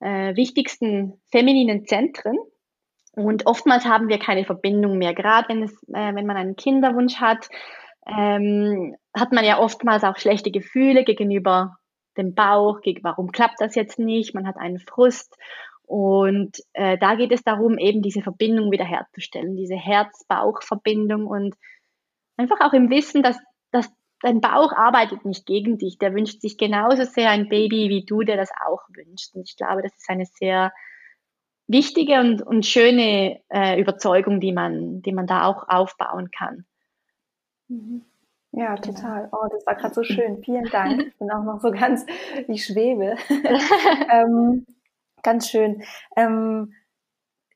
äh, wichtigsten femininen Zentren. Und oftmals haben wir keine Verbindung mehr. Gerade wenn, es, äh, wenn man einen Kinderwunsch hat, ähm, hat man ja oftmals auch schlechte Gefühle gegenüber dem Bauch, gegen, warum klappt das jetzt nicht, man hat einen Frust. Und äh, da geht es darum, eben diese Verbindung wiederherzustellen, diese Herz-Bauch-Verbindung und Einfach auch im Wissen, dass, dass dein Bauch arbeitet nicht gegen dich. Der wünscht sich genauso sehr ein Baby wie du, der das auch wünscht. Und ich glaube, das ist eine sehr wichtige und, und schöne äh, Überzeugung, die man, die man da auch aufbauen kann. Mhm. Ja, genau. total. Oh, das war gerade so schön. Vielen Dank. Ich bin auch noch so ganz, ich schwebe. ähm, ganz schön. Ähm,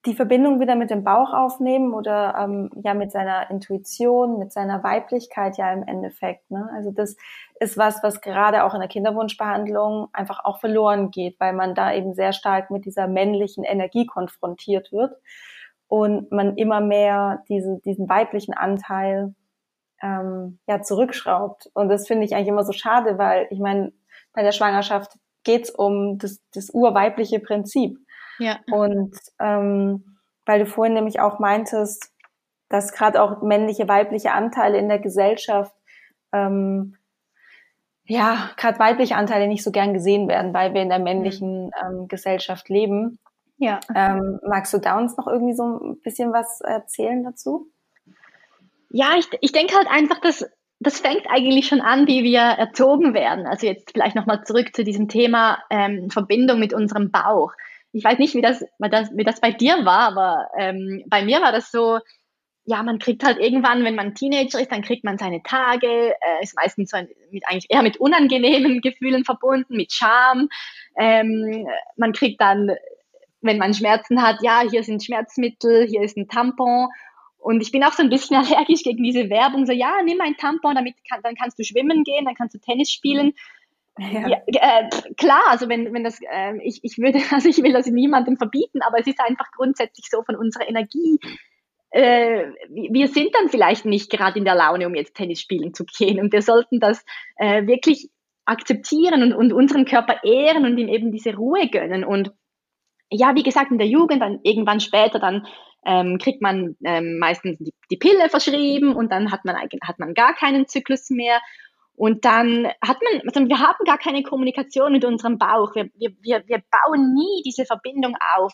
die Verbindung wieder mit dem Bauch aufnehmen oder ähm, ja mit seiner Intuition, mit seiner Weiblichkeit ja im Endeffekt. Ne? Also das ist was, was gerade auch in der Kinderwunschbehandlung einfach auch verloren geht, weil man da eben sehr stark mit dieser männlichen Energie konfrontiert wird und man immer mehr diese, diesen weiblichen Anteil ähm, ja zurückschraubt. Und das finde ich eigentlich immer so schade, weil ich meine, bei der Schwangerschaft geht's um das, das urweibliche Prinzip. Ja. Und ähm, weil du vorhin nämlich auch meintest, dass gerade auch männliche, weibliche Anteile in der Gesellschaft ähm, ja, gerade weibliche Anteile nicht so gern gesehen werden, weil wir in der männlichen ähm, Gesellschaft leben. Ja. Ähm, magst du da uns noch irgendwie so ein bisschen was erzählen dazu? Ja, ich, ich denke halt einfach, dass das fängt eigentlich schon an, wie wir erzogen werden. Also jetzt vielleicht nochmal zurück zu diesem Thema ähm, Verbindung mit unserem Bauch. Ich weiß nicht, wie das, wie das, wie das bei dir war, aber ähm, bei mir war das so, ja, man kriegt halt irgendwann, wenn man Teenager ist, dann kriegt man seine Tage, äh, ist meistens so ein, mit eigentlich eher mit unangenehmen Gefühlen verbunden, mit Scham. Ähm, man kriegt dann, wenn man Schmerzen hat, ja, hier sind Schmerzmittel, hier ist ein Tampon. Und ich bin auch so ein bisschen allergisch gegen diese Werbung, so, ja, nimm ein Tampon, damit kann, dann kannst du schwimmen gehen, dann kannst du Tennis spielen. Ja. Ja, äh, klar, also wenn, wenn das, äh, ich, ich würde, also ich will das niemandem verbieten, aber es ist einfach grundsätzlich so von unserer Energie äh, wir sind dann vielleicht nicht gerade in der Laune, um jetzt Tennis spielen zu gehen. Und wir sollten das äh, wirklich akzeptieren und, und unseren Körper ehren und ihm eben diese Ruhe gönnen. Und ja, wie gesagt, in der Jugend, dann irgendwann später, dann ähm, kriegt man ähm, meistens die, die Pille verschrieben und dann hat man, hat man gar keinen Zyklus mehr. Und dann hat man, also wir haben gar keine Kommunikation mit unserem Bauch. Wir, wir, wir bauen nie diese Verbindung auf.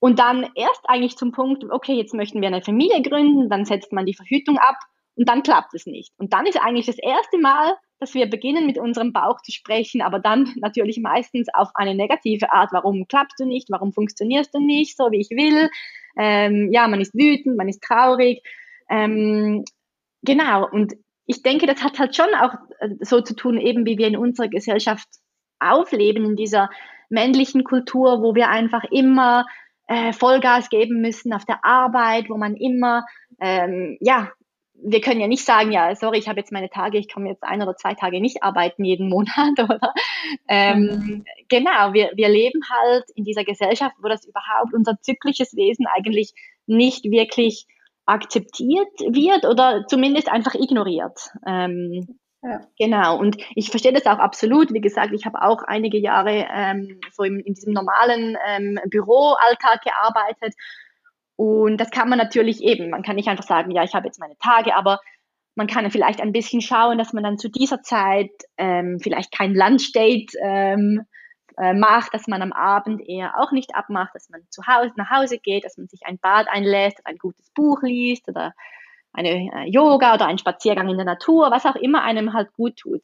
Und dann erst eigentlich zum Punkt, okay, jetzt möchten wir eine Familie gründen, dann setzt man die Verhütung ab und dann klappt es nicht. Und dann ist eigentlich das erste Mal, dass wir beginnen mit unserem Bauch zu sprechen, aber dann natürlich meistens auf eine negative Art. Warum klappst du nicht? Warum funktionierst du nicht so, wie ich will? Ähm, ja, man ist wütend, man ist traurig. Ähm, genau. Und ich denke, das hat halt schon auch äh, so zu tun, eben wie wir in unserer Gesellschaft aufleben, in dieser männlichen Kultur, wo wir einfach immer äh, Vollgas geben müssen auf der Arbeit, wo man immer, ähm, ja, wir können ja nicht sagen, ja, sorry, ich habe jetzt meine Tage, ich komme jetzt ein oder zwei Tage nicht arbeiten jeden Monat, oder? Ähm, mhm. Genau, wir, wir leben halt in dieser Gesellschaft, wo das überhaupt unser zyklisches Wesen eigentlich nicht wirklich akzeptiert wird oder zumindest einfach ignoriert. Ähm, ja. Genau, und ich verstehe das auch absolut. Wie gesagt, ich habe auch einige Jahre ähm, so im, in diesem normalen ähm, Büroalltag gearbeitet. Und das kann man natürlich eben, man kann nicht einfach sagen, ja, ich habe jetzt meine Tage, aber man kann vielleicht ein bisschen schauen, dass man dann zu dieser Zeit ähm, vielleicht kein Lunchdate ähm, äh, macht, dass man am Abend eher auch nicht abmacht, dass man zu Hause nach Hause geht, dass man sich ein Bad einlässt, ein gutes Buch liest oder eine äh, Yoga oder ein Spaziergang in der Natur, was auch immer einem halt gut tut.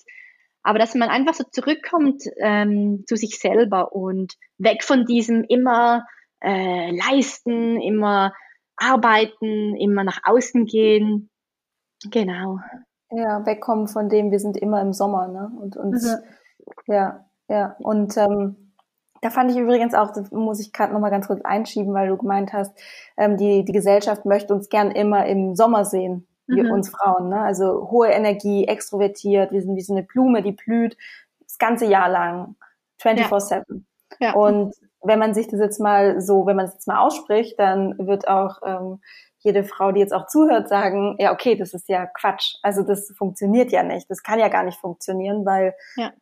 Aber dass man einfach so zurückkommt ähm, zu sich selber und weg von diesem immer äh, leisten, immer arbeiten, immer nach außen gehen. Genau. Ja, wegkommen von dem, wir sind immer im Sommer, ne? Und uns, mhm. ja, ja. Und ähm, da fand ich übrigens auch, das muss ich gerade nochmal ganz kurz einschieben, weil du gemeint hast, ähm, die, die Gesellschaft möchte uns gern immer im Sommer sehen, wir, mhm. uns Frauen. Ne? Also hohe Energie, extrovertiert, wir sind wie so eine Blume, die blüht das ganze Jahr lang, 24-7. Ja. Ja. Und wenn man sich das jetzt mal so, wenn man es jetzt mal ausspricht, dann wird auch ähm, jede Frau, die jetzt auch zuhört, sagen, ja, okay, das ist ja Quatsch. Also das funktioniert ja nicht. Das kann ja gar nicht funktionieren, weil ja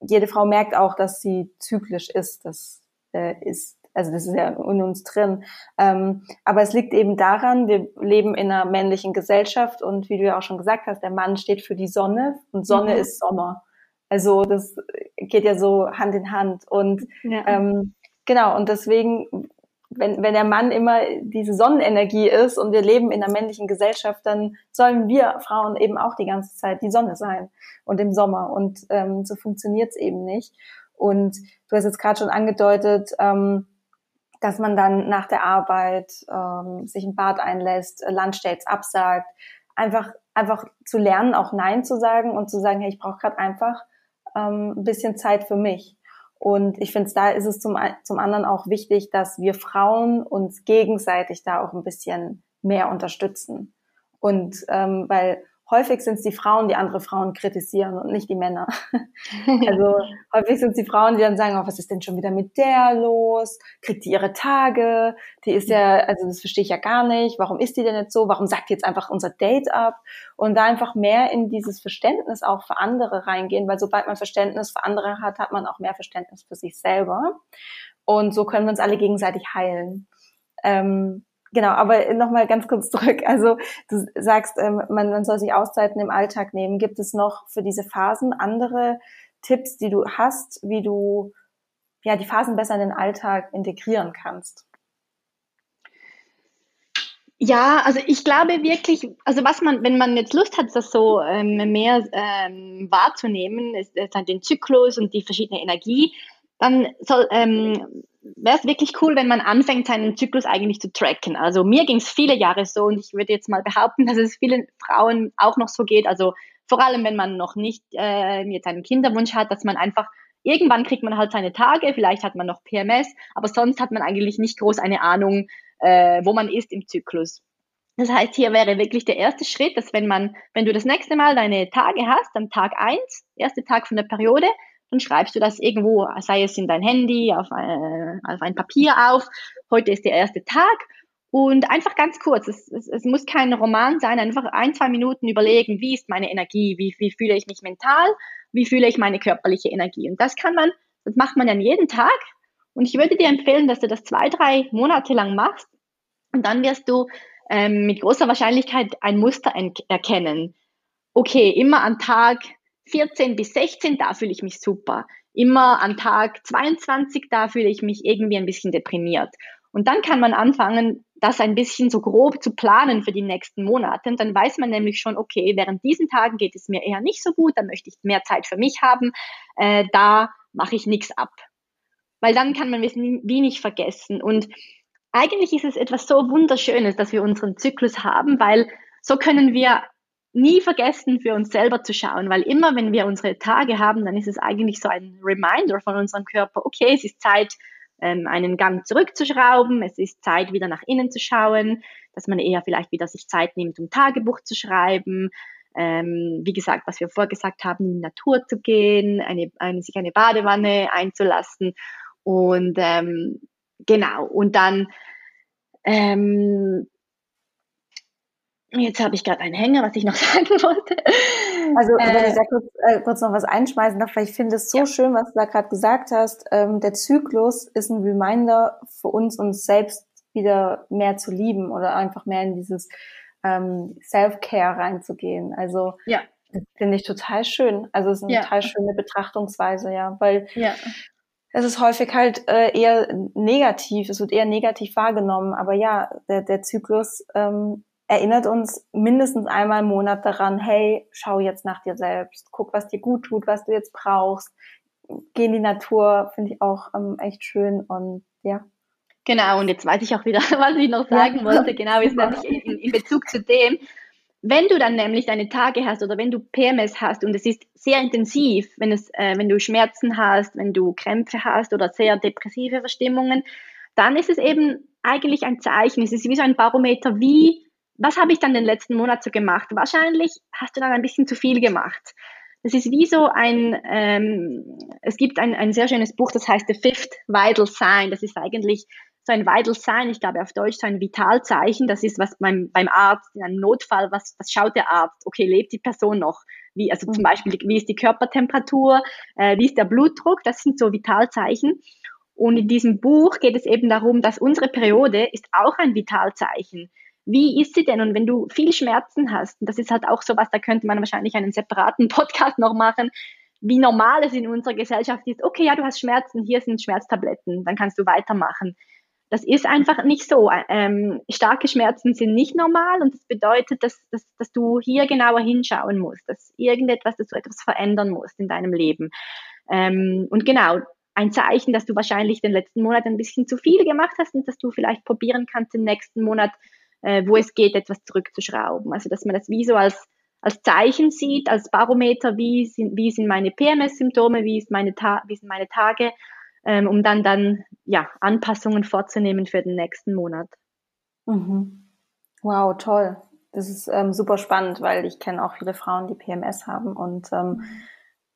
jede Frau merkt auch, dass sie zyklisch ist. Das äh, ist, also das ist ja in uns drin. Ähm, aber es liegt eben daran, wir leben in einer männlichen Gesellschaft und wie du ja auch schon gesagt hast, der Mann steht für die Sonne und Sonne mhm. ist Sommer. Also das geht ja so Hand in Hand. Und ja. ähm, genau, und deswegen wenn, wenn der Mann immer diese Sonnenenergie ist und wir leben in einer männlichen Gesellschaft, dann sollen wir Frauen eben auch die ganze Zeit die Sonne sein und im Sommer. Und ähm, so funktioniert's eben nicht. Und du hast jetzt gerade schon angedeutet, ähm, dass man dann nach der Arbeit ähm, sich ein Bad einlässt, Lunchdates absagt, einfach einfach zu lernen, auch Nein zu sagen und zu sagen, hey, ich brauche gerade einfach ähm, ein bisschen Zeit für mich. Und ich finde, da ist es zum, zum anderen auch wichtig, dass wir Frauen uns gegenseitig da auch ein bisschen mehr unterstützen. Und ähm, weil häufig sind es die Frauen, die andere Frauen kritisieren und nicht die Männer. also häufig sind es die Frauen, die dann sagen, oh, was ist denn schon wieder mit der los? Kriegt die ihre Tage? Die ist ja, also das verstehe ich ja gar nicht. Warum ist die denn jetzt so? Warum sagt die jetzt einfach unser Date ab? Und da einfach mehr in dieses Verständnis auch für andere reingehen, weil sobald man Verständnis für andere hat, hat man auch mehr Verständnis für sich selber. Und so können wir uns alle gegenseitig heilen. Ähm, genau, aber nochmal ganz kurz zurück. Also du sagst, ähm, man, man soll sich Auszeiten im Alltag nehmen. Gibt es noch für diese Phasen andere Tipps, die du hast, wie du ja die Phasen besser in den Alltag integrieren kannst? Ja, also ich glaube wirklich, also was man, wenn man jetzt Lust hat, das so ähm, mehr ähm, wahrzunehmen, ist, ist halt den Zyklus und die verschiedene Energie, dann soll, ähm, wäre es wirklich cool, wenn man anfängt, seinen Zyklus eigentlich zu tracken. Also mir ging es viele Jahre so und ich würde jetzt mal behaupten, dass es vielen Frauen auch noch so geht. Also vor allem, wenn man noch nicht äh, jetzt einen Kinderwunsch hat, dass man einfach irgendwann kriegt man halt seine Tage, vielleicht hat man noch PMS, aber sonst hat man eigentlich nicht groß eine Ahnung, äh, wo man ist im Zyklus. Das heißt, hier wäre wirklich der erste Schritt, dass wenn man, wenn du das nächste Mal deine Tage hast, am Tag eins, erste Tag von der Periode, dann schreibst du das irgendwo, sei es in dein Handy, auf, äh, auf ein Papier auf. Heute ist der erste Tag und einfach ganz kurz, es, es, es muss kein Roman sein, einfach ein, zwei Minuten überlegen, wie ist meine Energie, wie, wie fühle ich mich mental, wie fühle ich meine körperliche Energie. Und das kann man, das macht man dann jeden Tag. Und ich würde dir empfehlen, dass du das zwei, drei Monate lang machst. Und dann wirst du ähm, mit großer Wahrscheinlichkeit ein Muster erkennen. Okay, immer an Tag 14 bis 16, da fühle ich mich super. Immer an Tag 22, da fühle ich mich irgendwie ein bisschen deprimiert. Und dann kann man anfangen, das ein bisschen so grob zu planen für die nächsten Monate. Und dann weiß man nämlich schon, okay, während diesen Tagen geht es mir eher nicht so gut, da möchte ich mehr Zeit für mich haben, äh, da mache ich nichts ab. Weil dann kann man es wie nicht vergessen. Und eigentlich ist es etwas so Wunderschönes, dass wir unseren Zyklus haben, weil so können wir nie vergessen, für uns selber zu schauen, weil immer, wenn wir unsere Tage haben, dann ist es eigentlich so ein Reminder von unserem Körper, okay, es ist Zeit, ähm, einen Gang zurückzuschrauben, es ist Zeit, wieder nach innen zu schauen, dass man eher vielleicht wieder sich Zeit nimmt, um Tagebuch zu schreiben, ähm, wie gesagt, was wir vorgesagt haben, in die Natur zu gehen, eine, eine, sich eine Badewanne einzulassen und ähm, genau, und dann ähm, Jetzt habe ich gerade einen Hänger, was ich noch sagen wollte. Also wenn äh, ich da kurz, äh, kurz noch was einschmeißen darf, weil ich finde es so ja. schön, was du da gerade gesagt hast. Ähm, der Zyklus ist ein Reminder für uns, uns selbst wieder mehr zu lieben oder einfach mehr in dieses ähm, Self-Care reinzugehen. Also ja. finde ich total schön. Also es ist eine ja. total schöne Betrachtungsweise, ja, weil ja. es ist häufig halt äh, eher negativ, es wird eher negativ wahrgenommen. Aber ja, der, der Zyklus ähm, erinnert uns mindestens einmal im Monat daran, hey, schau jetzt nach dir selbst, guck, was dir gut tut, was du jetzt brauchst, geh in die Natur, finde ich auch ähm, echt schön und ja. Genau, und jetzt weiß ich auch wieder, was ich noch sagen wollte, genau, ist nämlich in, in Bezug zu dem, wenn du dann nämlich deine Tage hast oder wenn du PMS hast und es ist sehr intensiv, wenn es, äh, wenn du Schmerzen hast, wenn du Krämpfe hast oder sehr depressive Verstimmungen, dann ist es eben eigentlich ein Zeichen, es ist wie so ein Barometer, wie was habe ich dann den letzten Monat so gemacht? Wahrscheinlich hast du dann ein bisschen zu viel gemacht. Das ist wie so ein, ähm, es gibt ein, ein sehr schönes Buch, das heißt The Fifth Vital Sign. Das ist eigentlich so ein Vital Sign, ich glaube auf Deutsch so ein Vitalzeichen. Das ist was beim, beim Arzt in einem Notfall, was, was schaut der Arzt? Okay, lebt die Person noch? Wie, also zum mhm. Beispiel, wie ist die Körpertemperatur? Äh, wie ist der Blutdruck? Das sind so Vitalzeichen. Und in diesem Buch geht es eben darum, dass unsere Periode ist auch ein Vitalzeichen wie ist sie denn? Und wenn du viel Schmerzen hast, und das ist halt auch sowas, da könnte man wahrscheinlich einen separaten Podcast noch machen, wie normal es in unserer Gesellschaft ist, okay, ja, du hast Schmerzen, hier sind Schmerztabletten, dann kannst du weitermachen. Das ist einfach nicht so. Ähm, starke Schmerzen sind nicht normal und das bedeutet, dass, dass, dass du hier genauer hinschauen musst, dass irgendetwas, dass du etwas verändern musst in deinem Leben. Ähm, und genau, ein Zeichen, dass du wahrscheinlich den letzten Monat ein bisschen zu viel gemacht hast und dass du vielleicht probieren kannst, den nächsten Monat äh, wo es geht, etwas zurückzuschrauben. Also dass man das wie so als, als Zeichen sieht, als Barometer, wie sind, wie sind meine PMS-Symptome, wie, wie sind meine Tage, ähm, um dann, dann ja, Anpassungen vorzunehmen für den nächsten Monat. Mhm. Wow, toll. Das ist ähm, super spannend, weil ich kenne auch viele Frauen, die PMS haben und ähm,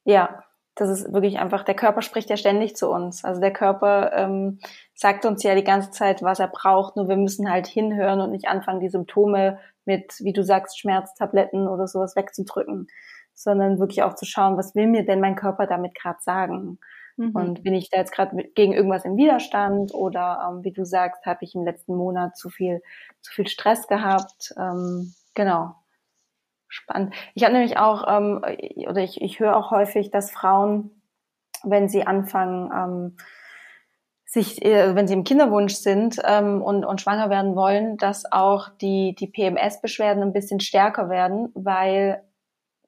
ja, das ist wirklich einfach, der Körper spricht ja ständig zu uns. Also der Körper ähm, sagt uns ja die ganze Zeit, was er braucht, nur wir müssen halt hinhören und nicht anfangen, die Symptome mit, wie du sagst, Schmerztabletten oder sowas wegzudrücken, sondern wirklich auch zu schauen, was will mir denn mein Körper damit gerade sagen. Mhm. Und bin ich da jetzt gerade gegen irgendwas im Widerstand oder ähm, wie du sagst, habe ich im letzten Monat zu viel, zu viel Stress gehabt. Ähm, genau. Spannend. Ich habe nämlich auch, ähm, oder ich, ich höre auch häufig, dass Frauen, wenn sie anfangen, ähm, sich, äh, wenn sie im Kinderwunsch sind ähm, und, und schwanger werden wollen, dass auch die, die PMS-Beschwerden ein bisschen stärker werden, weil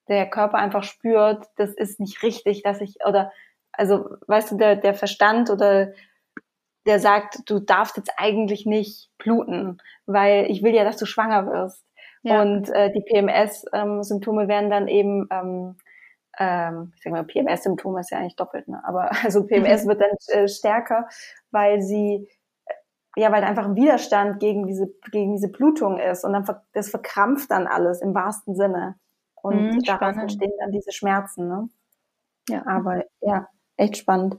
der Körper einfach spürt, das ist nicht richtig, dass ich, oder also weißt du, der, der Verstand oder der sagt, du darfst jetzt eigentlich nicht bluten, weil ich will ja, dass du schwanger wirst. Ja. Und äh, die PMS-Symptome werden dann eben, ähm, ähm, ich sag mal, PMS-Symptome ist ja eigentlich doppelt, ne? aber also PMS wird dann äh, stärker, weil sie äh, ja, weil einfach ein Widerstand gegen diese gegen diese Blutung ist und dann ver das verkrampft dann alles im wahrsten Sinne und mhm, daraus entstehen dann diese Schmerzen. Ne? Ja, aber ja, echt spannend.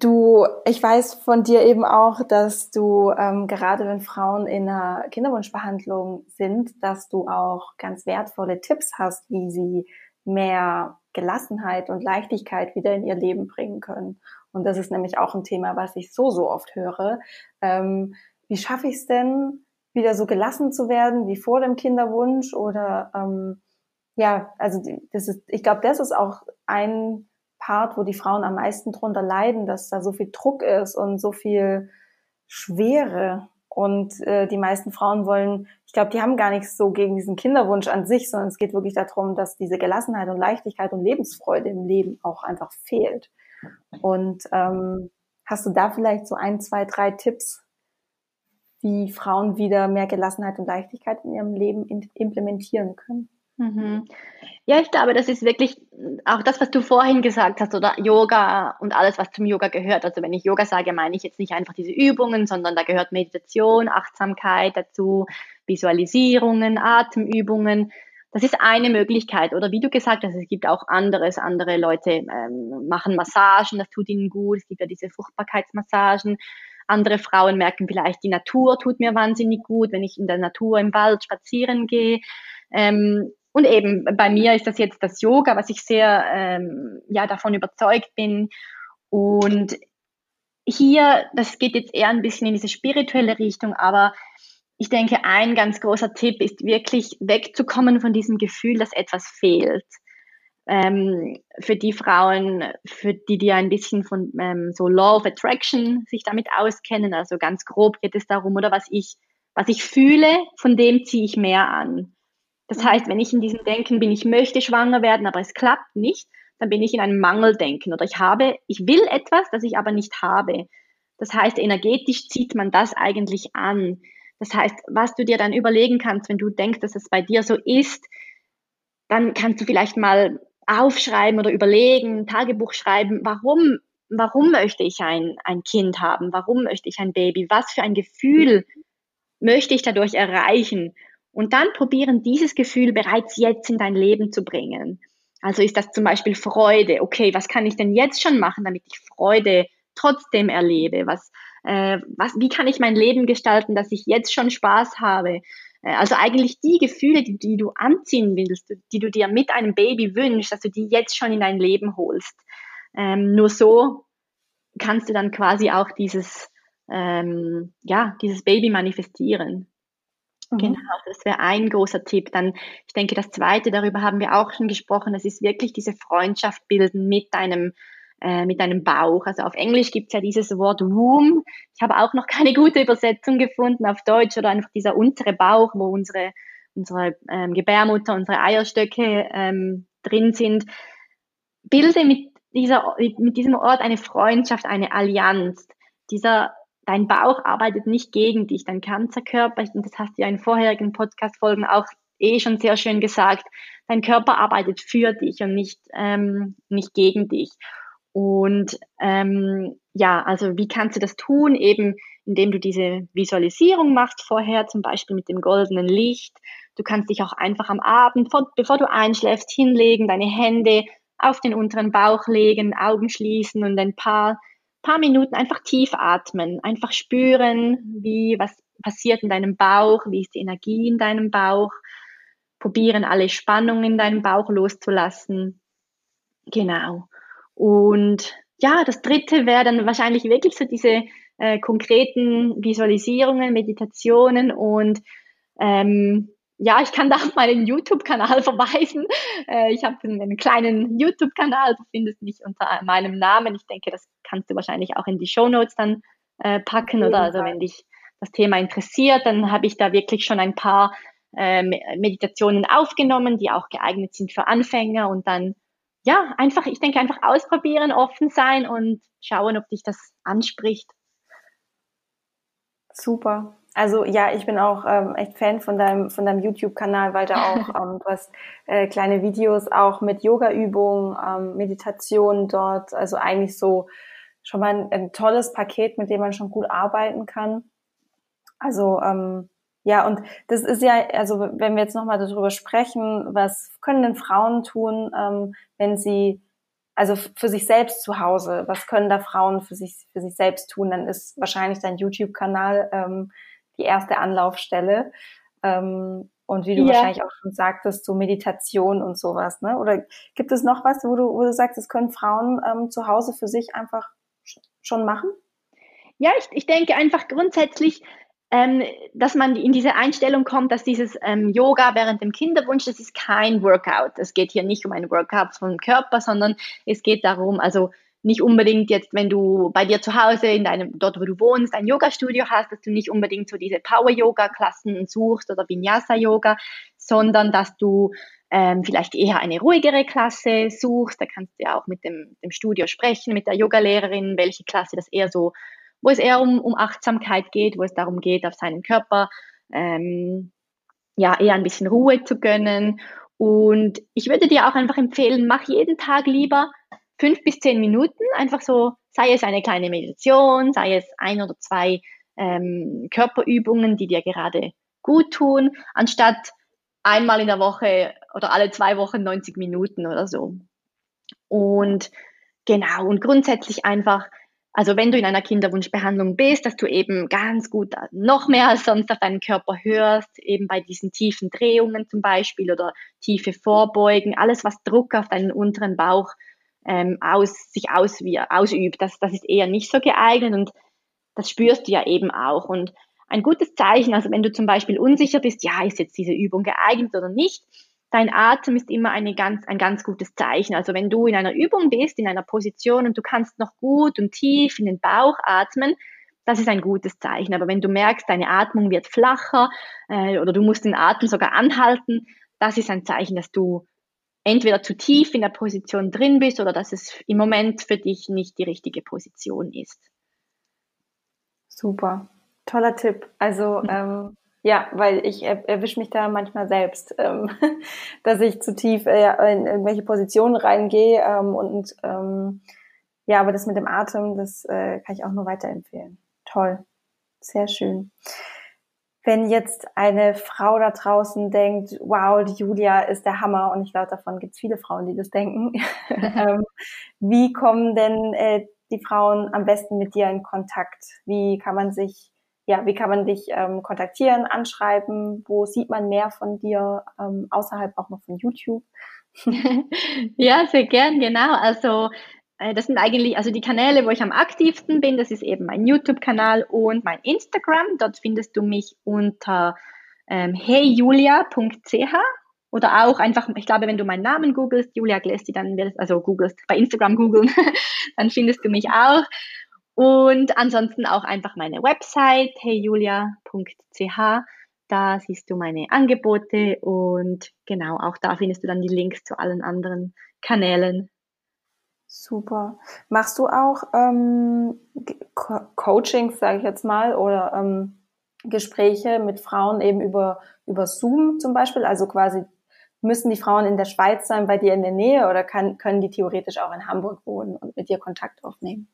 Du, ich weiß von dir eben auch, dass du ähm, gerade wenn Frauen in einer Kinderwunschbehandlung sind, dass du auch ganz wertvolle Tipps hast, wie sie mehr Gelassenheit und Leichtigkeit wieder in ihr Leben bringen können. Und das ist nämlich auch ein Thema, was ich so, so oft höre. Ähm, wie schaffe ich es denn, wieder so gelassen zu werden wie vor dem Kinderwunsch? Oder ähm, ja, also das ist, ich glaube, das ist auch ein Part, wo die Frauen am meisten drunter leiden, dass da so viel Druck ist und so viel Schwere. Und äh, die meisten Frauen wollen, ich glaube, die haben gar nichts so gegen diesen Kinderwunsch an sich, sondern es geht wirklich darum, dass diese Gelassenheit und Leichtigkeit und Lebensfreude im Leben auch einfach fehlt. Und ähm, hast du da vielleicht so ein, zwei, drei Tipps, wie Frauen wieder mehr Gelassenheit und Leichtigkeit in ihrem Leben implementieren können? Mhm. Ja, ich glaube, das ist wirklich auch das, was du vorhin gesagt hast, oder Yoga und alles, was zum Yoga gehört. Also wenn ich Yoga sage, meine ich jetzt nicht einfach diese Übungen, sondern da gehört Meditation, Achtsamkeit dazu, Visualisierungen, Atemübungen. Das ist eine Möglichkeit. Oder wie du gesagt hast, es gibt auch anderes. Andere Leute ähm, machen Massagen, das tut ihnen gut. Es gibt ja diese Fruchtbarkeitsmassagen. Andere Frauen merken vielleicht, die Natur tut mir wahnsinnig gut, wenn ich in der Natur im Wald spazieren gehe. Ähm, und eben bei mir ist das jetzt das Yoga, was ich sehr ähm, ja davon überzeugt bin. Und hier, das geht jetzt eher ein bisschen in diese spirituelle Richtung, aber ich denke, ein ganz großer Tipp ist wirklich wegzukommen von diesem Gefühl, dass etwas fehlt. Ähm, für die Frauen, für die, die ein bisschen von ähm, so Law of Attraction sich damit auskennen, also ganz grob geht es darum, oder was ich, was ich fühle, von dem ziehe ich mehr an. Das mhm. heißt, wenn ich in diesem Denken bin, ich möchte schwanger werden, aber es klappt nicht, dann bin ich in einem Mangeldenken oder ich habe, ich will etwas, das ich aber nicht habe. Das heißt, energetisch zieht man das eigentlich an. Das heißt, was du dir dann überlegen kannst, wenn du denkst, dass es bei dir so ist, dann kannst du vielleicht mal aufschreiben oder überlegen, Tagebuch schreiben, warum, warum möchte ich ein, ein Kind haben? Warum möchte ich ein Baby? Was für ein Gefühl möchte ich dadurch erreichen? Und dann probieren, dieses Gefühl bereits jetzt in dein Leben zu bringen. Also ist das zum Beispiel Freude. Okay, was kann ich denn jetzt schon machen, damit ich Freude trotzdem erlebe? Was, äh, was, wie kann ich mein Leben gestalten, dass ich jetzt schon Spaß habe? Äh, also eigentlich die Gefühle, die, die, du anziehen willst, die du dir mit einem Baby wünschst, dass du die jetzt schon in dein Leben holst. Ähm, nur so kannst du dann quasi auch dieses, ähm, ja, dieses Baby manifestieren. Mhm. Genau, das wäre ein großer Tipp. Dann, ich denke, das zweite, darüber haben wir auch schon gesprochen, das ist wirklich diese Freundschaft bilden mit deinem, äh, mit deinem Bauch. Also auf Englisch gibt es ja dieses Wort Womb. Ich habe auch noch keine gute Übersetzung gefunden auf Deutsch oder einfach dieser untere Bauch, wo unsere, unsere ähm, Gebärmutter, unsere Eierstöcke ähm, drin sind. Bilde mit dieser, mit diesem Ort eine Freundschaft, eine Allianz. Dieser dein Bauch arbeitet nicht gegen dich, dein Kanzerkörper, und das hast du ja in vorherigen Podcast-Folgen auch eh schon sehr schön gesagt, dein Körper arbeitet für dich und nicht, ähm, nicht gegen dich. Und ähm, ja, also wie kannst du das tun? Eben indem du diese Visualisierung machst vorher, zum Beispiel mit dem goldenen Licht. Du kannst dich auch einfach am Abend, bevor du einschläfst, hinlegen, deine Hände auf den unteren Bauch legen, Augen schließen und ein paar paar Minuten einfach tief atmen, einfach spüren, wie was passiert in deinem Bauch, wie ist die Energie in deinem Bauch, probieren alle Spannungen in deinem Bauch loszulassen. Genau. Und ja, das dritte wäre dann wahrscheinlich wirklich so diese äh, konkreten Visualisierungen, Meditationen und ähm, ja, ich kann da auf meinen YouTube-Kanal verweisen. Äh, ich habe einen kleinen YouTube-Kanal, du findest mich unter meinem Namen. Ich denke, das kannst du wahrscheinlich auch in die Show Notes dann äh, packen oder also wenn dich das Thema interessiert, dann habe ich da wirklich schon ein paar äh, Meditationen aufgenommen, die auch geeignet sind für Anfänger und dann ja, einfach, ich denke einfach ausprobieren, offen sein und schauen, ob dich das anspricht. Super. Also ja, ich bin auch ähm, echt Fan von deinem von deinem YouTube-Kanal, weil da auch ähm, du hast äh, kleine Videos auch mit Yoga-Übungen, ähm, Meditation dort. Also eigentlich so schon mal ein, ein, tolles Paket, mit dem man schon gut arbeiten kann. Also ähm, ja, und das ist ja, also wenn wir jetzt nochmal darüber sprechen, was können denn Frauen tun, ähm, wenn sie, also für sich selbst zu Hause, was können da Frauen für sich, für sich selbst tun, dann ist wahrscheinlich dein YouTube-Kanal ähm, die erste Anlaufstelle. Ähm, und wie du ja. wahrscheinlich auch schon sagtest, so Meditation und sowas, ne? Oder gibt es noch was, wo du, wo du sagst, das können Frauen ähm, zu Hause für sich einfach schon machen? Ja, ich, ich denke einfach grundsätzlich, ähm, dass man in diese Einstellung kommt, dass dieses ähm, Yoga während dem Kinderwunsch, das ist kein Workout. Es geht hier nicht um ein Workout vom Körper, sondern es geht darum, also nicht unbedingt jetzt, wenn du bei dir zu Hause in deinem, dort wo du wohnst, ein Yoga-Studio hast, dass du nicht unbedingt so diese Power-Yoga-Klassen suchst oder Vinyasa-Yoga, sondern dass du ähm, vielleicht eher eine ruhigere Klasse suchst. Da kannst du ja auch mit dem, dem Studio sprechen, mit der Yogalehrerin, welche Klasse das eher so, wo es eher um, um Achtsamkeit geht, wo es darum geht, auf seinen Körper ähm, ja eher ein bisschen Ruhe zu gönnen. Und ich würde dir auch einfach empfehlen, mach jeden Tag lieber fünf bis zehn Minuten, einfach so, sei es eine kleine Meditation, sei es ein oder zwei ähm, Körperübungen, die dir gerade gut tun, anstatt einmal in der Woche oder alle zwei Wochen 90 Minuten oder so. Und genau, und grundsätzlich einfach, also wenn du in einer Kinderwunschbehandlung bist, dass du eben ganz gut noch mehr als sonst auf deinen Körper hörst, eben bei diesen tiefen Drehungen zum Beispiel oder tiefe Vorbeugen, alles was Druck auf deinen unteren Bauch ähm, aus, sich aus, wie, ausübt. Das, das ist eher nicht so geeignet und das spürst du ja eben auch. Und ein gutes Zeichen, also wenn du zum Beispiel unsicher bist, ja, ist jetzt diese Übung geeignet oder nicht, dein Atem ist immer eine ganz, ein ganz gutes Zeichen. Also wenn du in einer Übung bist, in einer Position und du kannst noch gut und tief in den Bauch atmen, das ist ein gutes Zeichen. Aber wenn du merkst, deine Atmung wird flacher äh, oder du musst den Atem sogar anhalten, das ist ein Zeichen, dass du entweder zu tief in der Position drin bist oder dass es im Moment für dich nicht die richtige Position ist. Super, toller Tipp. Also mhm. ähm, ja, weil ich er, erwische mich da manchmal selbst, ähm, dass ich zu tief äh, in irgendwelche Positionen reingehe ähm, und ähm, ja, aber das mit dem Atem, das äh, kann ich auch nur weiterempfehlen. Toll, sehr schön. Wenn jetzt eine Frau da draußen denkt, wow, die Julia ist der Hammer, und ich glaube, davon gibt es viele Frauen, die das denken, ähm, wie kommen denn äh, die Frauen am besten mit dir in Kontakt? Wie kann man sich, ja, wie kann man dich ähm, kontaktieren, anschreiben? Wo sieht man mehr von dir, ähm, außerhalb auch noch von YouTube? ja, sehr gern, genau. Also das sind eigentlich, also die Kanäle, wo ich am aktivsten bin, das ist eben mein YouTube-Kanal und mein Instagram. Dort findest du mich unter ähm, heyjulia.ch oder auch einfach, ich glaube, wenn du meinen Namen googelst, Julia Glesti, dann wirst, also googelst, bei Instagram googeln, dann findest du mich auch. Und ansonsten auch einfach meine Website, heyjulia.ch. Da siehst du meine Angebote und genau, auch da findest du dann die Links zu allen anderen Kanälen. Super. Machst du auch ähm, Co Coachings, sage ich jetzt mal, oder ähm, Gespräche mit Frauen eben über, über Zoom zum Beispiel? Also quasi müssen die Frauen in der Schweiz sein, bei dir in der Nähe oder kann, können die theoretisch auch in Hamburg wohnen und mit dir Kontakt aufnehmen?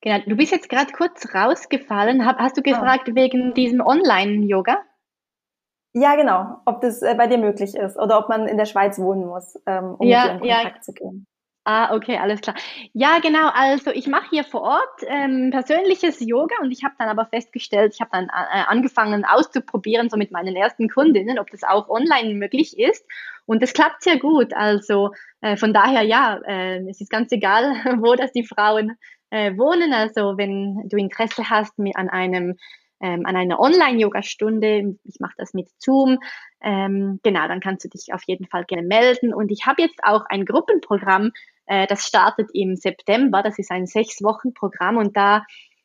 Genau, du bist jetzt gerade kurz rausgefallen. Hast du ah. gefragt oh. wegen diesem Online-Yoga? Ja, genau. Ob das äh, bei dir möglich ist oder ob man in der Schweiz wohnen muss, ähm, um ja, mit dir in Kontakt ja. zu gehen. Ah, okay, alles klar. Ja, genau. Also ich mache hier vor Ort ähm, persönliches Yoga und ich habe dann aber festgestellt, ich habe dann äh, angefangen auszuprobieren, so mit meinen ersten Kundinnen, ob das auch online möglich ist. Und das klappt sehr gut. Also äh, von daher, ja, äh, es ist ganz egal, wo das die Frauen äh, wohnen. Also wenn du Interesse hast mit, an einem ähm, an einer Online-Yoga-Stunde. Ich mache das mit Zoom. Ähm, genau, dann kannst du dich auf jeden Fall gerne melden. Und ich habe jetzt auch ein Gruppenprogramm, äh, das startet im September. Das ist ein sechs Wochen Programm und da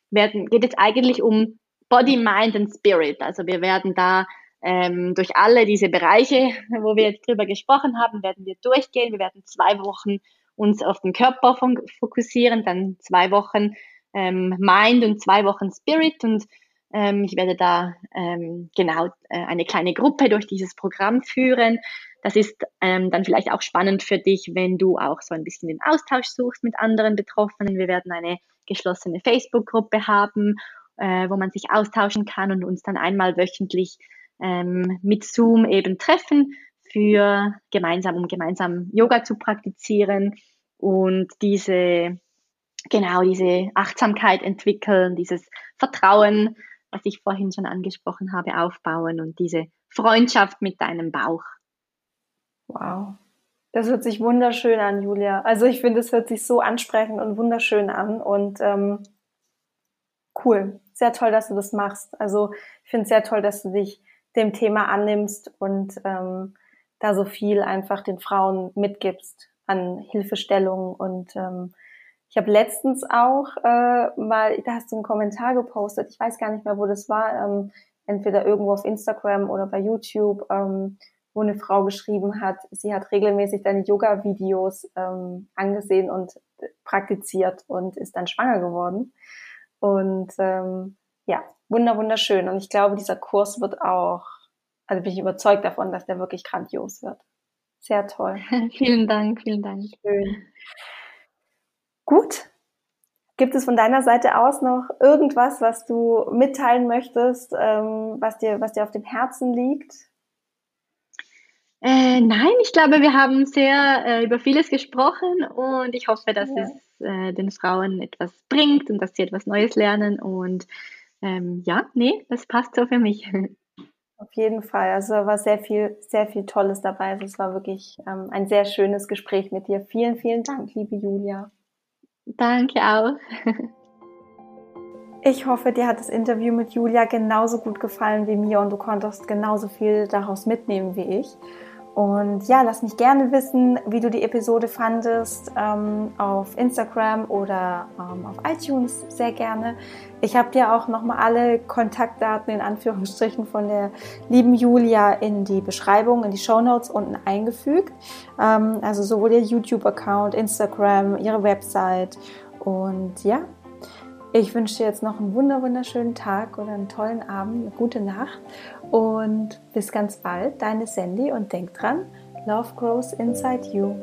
werden, geht es eigentlich um Body, Mind and Spirit. Also wir werden da ähm, durch alle diese Bereiche, wo wir jetzt drüber gesprochen haben, werden wir durchgehen. Wir werden zwei Wochen uns auf den Körper fokussieren, dann zwei Wochen ähm, Mind und zwei Wochen Spirit und ähm, ich werde da ähm, genau äh, eine kleine Gruppe durch dieses Programm führen. Das ist ähm, dann vielleicht auch spannend für dich, wenn du auch so ein bisschen den Austausch suchst mit anderen Betroffenen. Wir werden eine geschlossene Facebook-Gruppe haben, äh, wo man sich austauschen kann und uns dann einmal wöchentlich ähm, mit Zoom eben treffen für gemeinsam, um gemeinsam Yoga zu praktizieren und diese, genau, diese Achtsamkeit entwickeln, dieses Vertrauen was ich vorhin schon angesprochen habe, aufbauen und diese Freundschaft mit deinem Bauch. Wow. Das hört sich wunderschön an, Julia. Also ich finde, es hört sich so ansprechend und wunderschön an und ähm, cool. Sehr toll, dass du das machst. Also ich finde es sehr toll, dass du dich dem Thema annimmst und ähm, da so viel einfach den Frauen mitgibst an Hilfestellung und ähm, ich habe letztens auch äh, mal, da hast du einen Kommentar gepostet, ich weiß gar nicht mehr, wo das war, ähm, entweder irgendwo auf Instagram oder bei YouTube, ähm, wo eine Frau geschrieben hat, sie hat regelmäßig deine Yoga-Videos ähm, angesehen und praktiziert und ist dann schwanger geworden. Und ähm, ja, wunder, wunderschön. Und ich glaube, dieser Kurs wird auch, also bin ich überzeugt davon, dass der wirklich grandios wird. Sehr toll. vielen Dank, vielen Dank. Schön. Gut. Gibt es von deiner Seite aus noch irgendwas, was du mitteilen möchtest, ähm, was, dir, was dir auf dem Herzen liegt? Äh, nein, ich glaube, wir haben sehr äh, über vieles gesprochen und ich hoffe, dass ja. es äh, den Frauen etwas bringt und dass sie etwas Neues lernen. Und ähm, ja, nee, das passt so für mich. Auf jeden Fall. Also war sehr viel, sehr viel Tolles dabei. Also es war wirklich ähm, ein sehr schönes Gespräch mit dir. Vielen, vielen Dank, liebe Julia. Danke auch. Ich hoffe, dir hat das Interview mit Julia genauso gut gefallen wie mir und du konntest genauso viel daraus mitnehmen wie ich. Und ja, lass mich gerne wissen, wie du die Episode fandest, ähm, auf Instagram oder ähm, auf iTunes sehr gerne. Ich habe dir auch nochmal alle Kontaktdaten in Anführungsstrichen von der lieben Julia in die Beschreibung, in die Show Notes unten eingefügt. Ähm, also sowohl ihr YouTube-Account, Instagram, ihre Website. Und ja, ich wünsche dir jetzt noch einen wunderschönen Tag oder einen tollen Abend, eine gute Nacht und bis ganz bald, deine Sandy und denk dran, Love grows inside you.